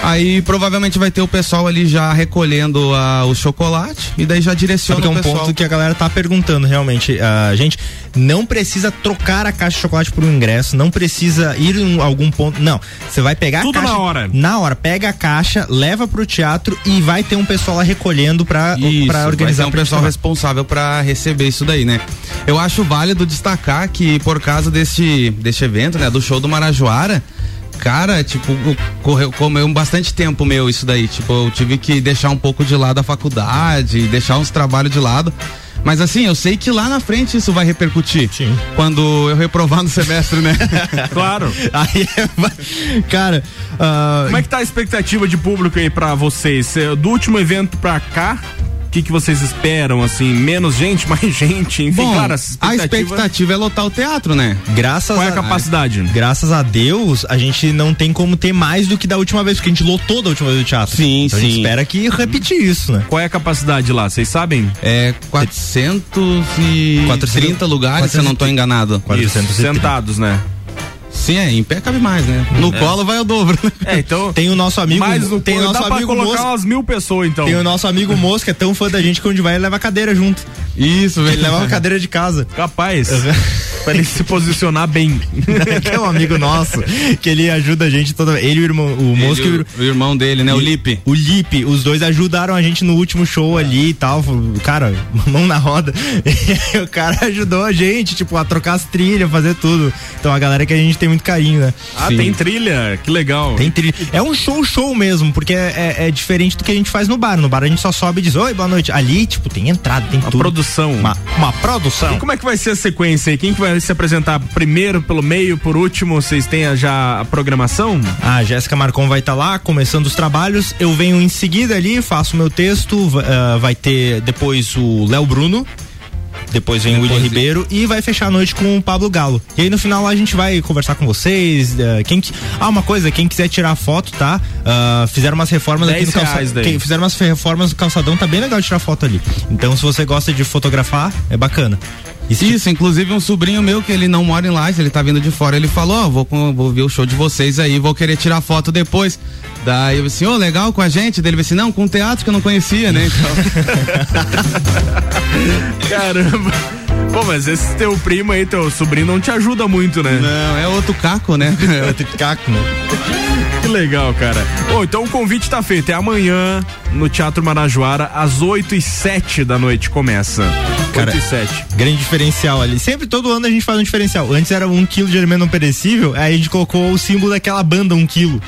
Aí provavelmente vai ter o pessoal ali já recolhendo o chocolate e daí já direciona Porque é o um pessoal. ponto que a galera tá perguntando realmente. A gente não precisa trocar a caixa de chocolate por um ingresso, não precisa ir em algum ponto. Não. Você vai pegar Tudo a caixa. na hora. Na hora. Pega a caixa, leva pro teatro e vai ter um pessoal lá recolhendo pra, Isso, pra organizar vai ter um pessoal responsável para receber isso daí, né? Eu acho válido destacar que por causa deste, deste evento, né, do show do Marajoara, cara, tipo, correu, comeu bastante tempo meu isso daí, tipo, eu tive que deixar um pouco de lado a faculdade, deixar uns trabalhos de lado. Mas assim, eu sei que lá na frente isso vai repercutir. Sim. Quando eu reprovar no semestre, né? Claro. Aí, cara, ah, Como é que tá a expectativa de público aí pra vocês? Cê- Do último evento pra cá, que, que vocês esperam, assim? Menos gente, mais gente? Enfim, Bom, cara, a expectativa é lotar o teatro, né? Graças Qual é a a capacidade? Graças a Deus, a gente não tem como ter mais do que da última vez, porque a gente lotou da última vez do teatro. Sim, então A gente sim. espera que repetir isso, né? Qual é a capacidade lá? Vocês sabem? É 430 430 lugares, se eu não tô enganado. Isso, sentados, né? Sim, é, em pé cabe mais, né? No É. colo vai o dobro. É, então. Tem o nosso amigo, Mais no tem o dá nosso pra amigo colocar moço, umas mil pessoas, então. tem o nosso amigo que é tão fã da gente que onde vai ele leva a cadeira junto. Isso, Ele leva uma cadeira de casa. Capaz. pra ele se posicionar bem. que é um amigo nosso, que ele ajuda a gente toda Ele e o irmão, o Ele, o, o irmão dele, né? O Lipe. O Lipe, os dois ajudaram a gente no último show ali e tal. Cara, mão na roda. E o cara ajudou a gente, tipo, a trocar as trilhas, fazer tudo. Então a galera que a gente tem muito carinho, né? Ah, tem trilha? Que legal. Tem trilha. É um show show mesmo, porque é, é- é diferente do que a gente faz no bar. No bar a gente só sobe e diz, oi, boa noite. Ali, tipo, tem entrada, tem Uma tudo. produção. Uma, uma produção. E como é que vai ser a sequência aí? Quem que vai se apresentar primeiro, pelo meio, por último? Vocês têm já a programação? A Jéssica Marcon vai estar lá, começando os trabalhos. Eu venho em seguida ali, faço meu texto. ah, vai ter depois o Léo Bruno. Depois vem o William Ribeiro e vai fechar a noite com o Pablo Galo. E aí no final a gente vai conversar com vocês. eh, quem que- Ah, uma coisa, quem quiser tirar foto, tá? Ah, fizeram umas reformas aqui no 10 reais calçadão. Quem- Fizeram umas reformas no calçadão, tá bem legal tirar foto ali. Então se você gosta de fotografar, é bacana. Isso, inclusive um sobrinho meu que ele não mora em Lages, ele tá vindo de fora, ele falou, ó, vou, vou ver o show de vocês aí, vou querer tirar foto depois. Daí eu disse, ô, legal com a gente? Daí ele disse, não, com um teatro que eu não conhecia, né? Então, Caramba. Pô, mas esse teu primo aí, teu sobrinho, não te ajuda muito, né? Não, é outro caco, né? É outro caco, né? Que legal, cara. Bom, então o convite tá feito. É amanhã no Teatro Marajoara, às 8 e 7 da noite começa. Cara, 8 e 7. Grande diferencial ali. Sempre, todo ano a gente faz um diferencial. Antes era um quilo de alimento não perecível, aí a gente colocou o símbolo daquela banda, um quilo.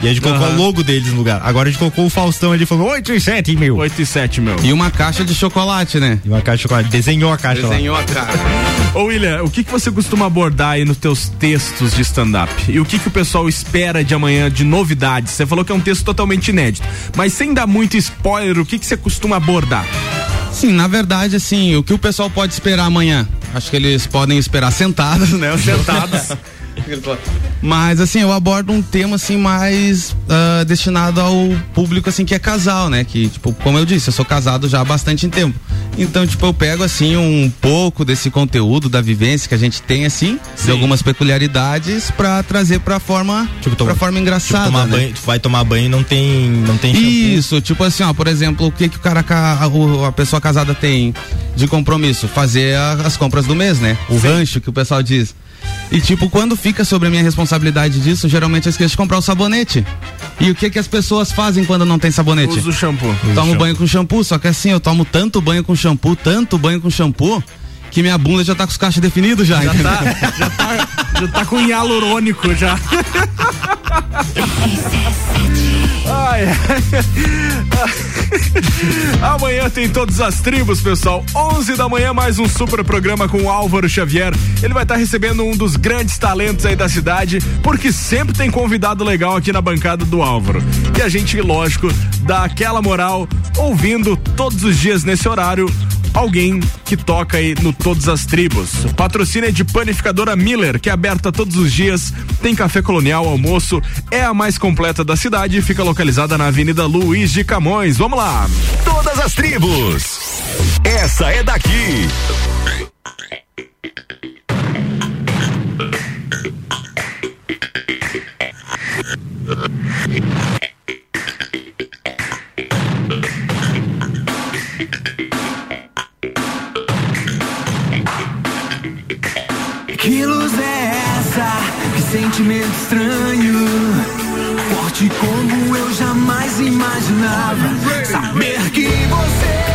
E a gente colocou o logo deles no lugar. Agora a gente colocou o Faustão ali falou 8 e 7, meu. 8 e 7, meu. E uma caixa de chocolate, né? E uma caixa de chocolate. Desenhou a caixa Desenhou lá. a caixa. Ô William, o que, que você costuma abordar aí nos teus textos de stand-up? E o que, que o pessoal espera de amanhã de novidades? Você falou que é um texto totalmente inédito, mas sem dar muito spoiler, o que, que você costuma abordar? Sim, na verdade, assim, o que o pessoal pode esperar amanhã? Acho que eles podem esperar sentados, né? Sentados. Mas assim, eu abordo um tema assim mais ah, destinado ao público assim que é casal, né? Que tipo, como eu disse, eu sou casado já há bastante tempo. Então, tipo, eu pego assim um pouco desse conteúdo da vivência que a gente tem assim, de algumas peculiaridades pra trazer pra forma, Tipo, forma engraçada, tomar né? banho, tu vai tomar banho e não tem, não tem shampoo. Isso, tipo assim, ó, por exemplo, o que que o cara, ca- o- a pessoa casada tem de compromisso? Fazer a- as compras do mês, né? O rancho que o pessoal diz. E tipo, quando fica sobre a minha responsabilidade disso, geralmente eu esqueço de comprar o sabonete. E o que que as pessoas fazem quando não tem sabonete? Usa o shampoo. Tomo banho com shampoo, só que assim, eu tomo tanto banho com shampoo, tanto banho com shampoo, que minha bunda já tá com os cachos definidos já, Já tá, já tá, já tá com hialurônico já. Ai. Amanhã tem todas as tribos, pessoal. 11 da manhã, mais um super programa com o Álvaro Xavier. Ele vai estar recebendo um dos grandes talentos aí da cidade, porque sempre tem convidado legal aqui na bancada do Álvaro. E a gente, lógico, dá aquela moral ouvindo todos os dias nesse horário alguém que toca aí no Todas as Tribos. Patrocínio é de Panificadora Miller, que é aberta todos os dias, tem café colonial, almoço, é a mais completa da cidade e fica localizada na Avenida Luiz de Camões. Vamos lá! Todas as tribos. Essa é daqui. Sentimento estranho. Forte como eu jamais imaginava. Saber que você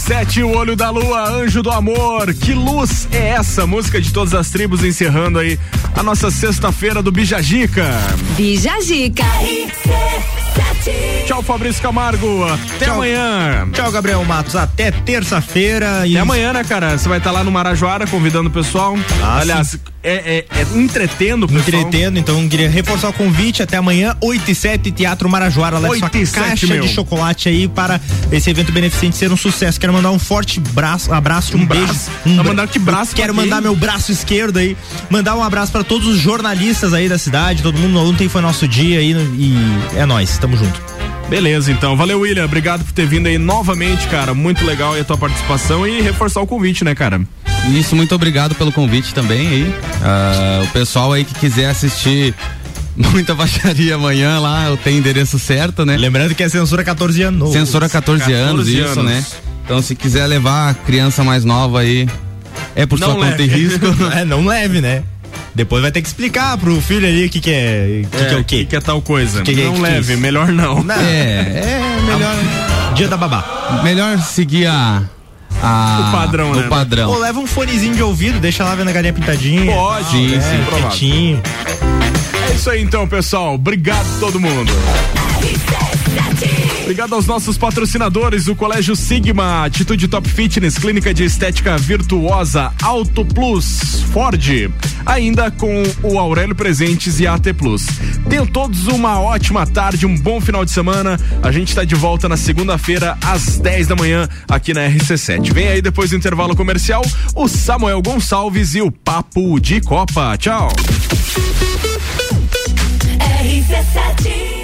RC7, o olho da lua, anjo do amor. Que luz é essa? Música de todas as tribos encerrando aí a nossa sexta-feira do Bijagica. Bijagica. Tchau, Fabrício Camargo. Até Tchau. amanhã. Tchau, Gabriel Matos. Até terça-feira. Até amanhã, né, cara? Você vai estar lá no Marajoara convidando o pessoal. Ah, Aliás, é, é, é entretendo pessoal. Entretendo, então queria reforçar o convite até amanhã, 8 e 7, Teatro Marajoara. Leve 8 sua 7, caixa meu. de chocolate aí para esse evento beneficente ser um sucesso. Quero mandar um forte braço, abraço, um, Um beijo. braço? Um bra- mandar que braço Quero mandar meu braço esquerdo aí. Mandar um abraço para todos os jornalistas aí da cidade. Todo mundo ontem foi nosso dia aí e é nóis, tamo junto. Beleza, então. Valeu, William. Obrigado por ter vindo aí novamente, cara. Muito legal aí a tua participação e reforçar o convite, né, cara? Isso, muito obrigado pelo convite também aí. Ah, o pessoal aí que quiser assistir muita baixaria amanhã lá, eu tenho endereço certo, né? Lembrando que é censura 14 anos. Censura 14, anos, 14 isso, anos. né? Então se quiser levar a criança mais nova aí, é por Não sua conta e leve. risco. é, não leve, né? Depois vai ter que explicar pro filho ali o que, que é. O que, que é o quê? Que, que é tal coisa? Que que é não que leve, isso? melhor não. Não. É, é melhor. Dia da babá. Melhor seguir a. a O padrão, o né? padrão. Ou leva um fonezinho de ouvido, deixa lá vendo a galinha pintadinha. Pode, Sim, sim, é, provável. quietinho. É isso aí então, pessoal. Obrigado a todo mundo. Obrigado aos nossos patrocinadores, o Colégio Sigma, Atitude Top Fitness, Clínica de Estética Virtuosa, Auto Plus, Ford, ainda com o Aurélio Presentes e AT Plus. Tenham todos uma ótima tarde, um bom final de semana. A gente está de volta na segunda-feira, às 10 da manhã, aqui na RC7. Vem aí depois do intervalo comercial, o Samuel Gonçalves e o Papo de Copa. Tchau. RC7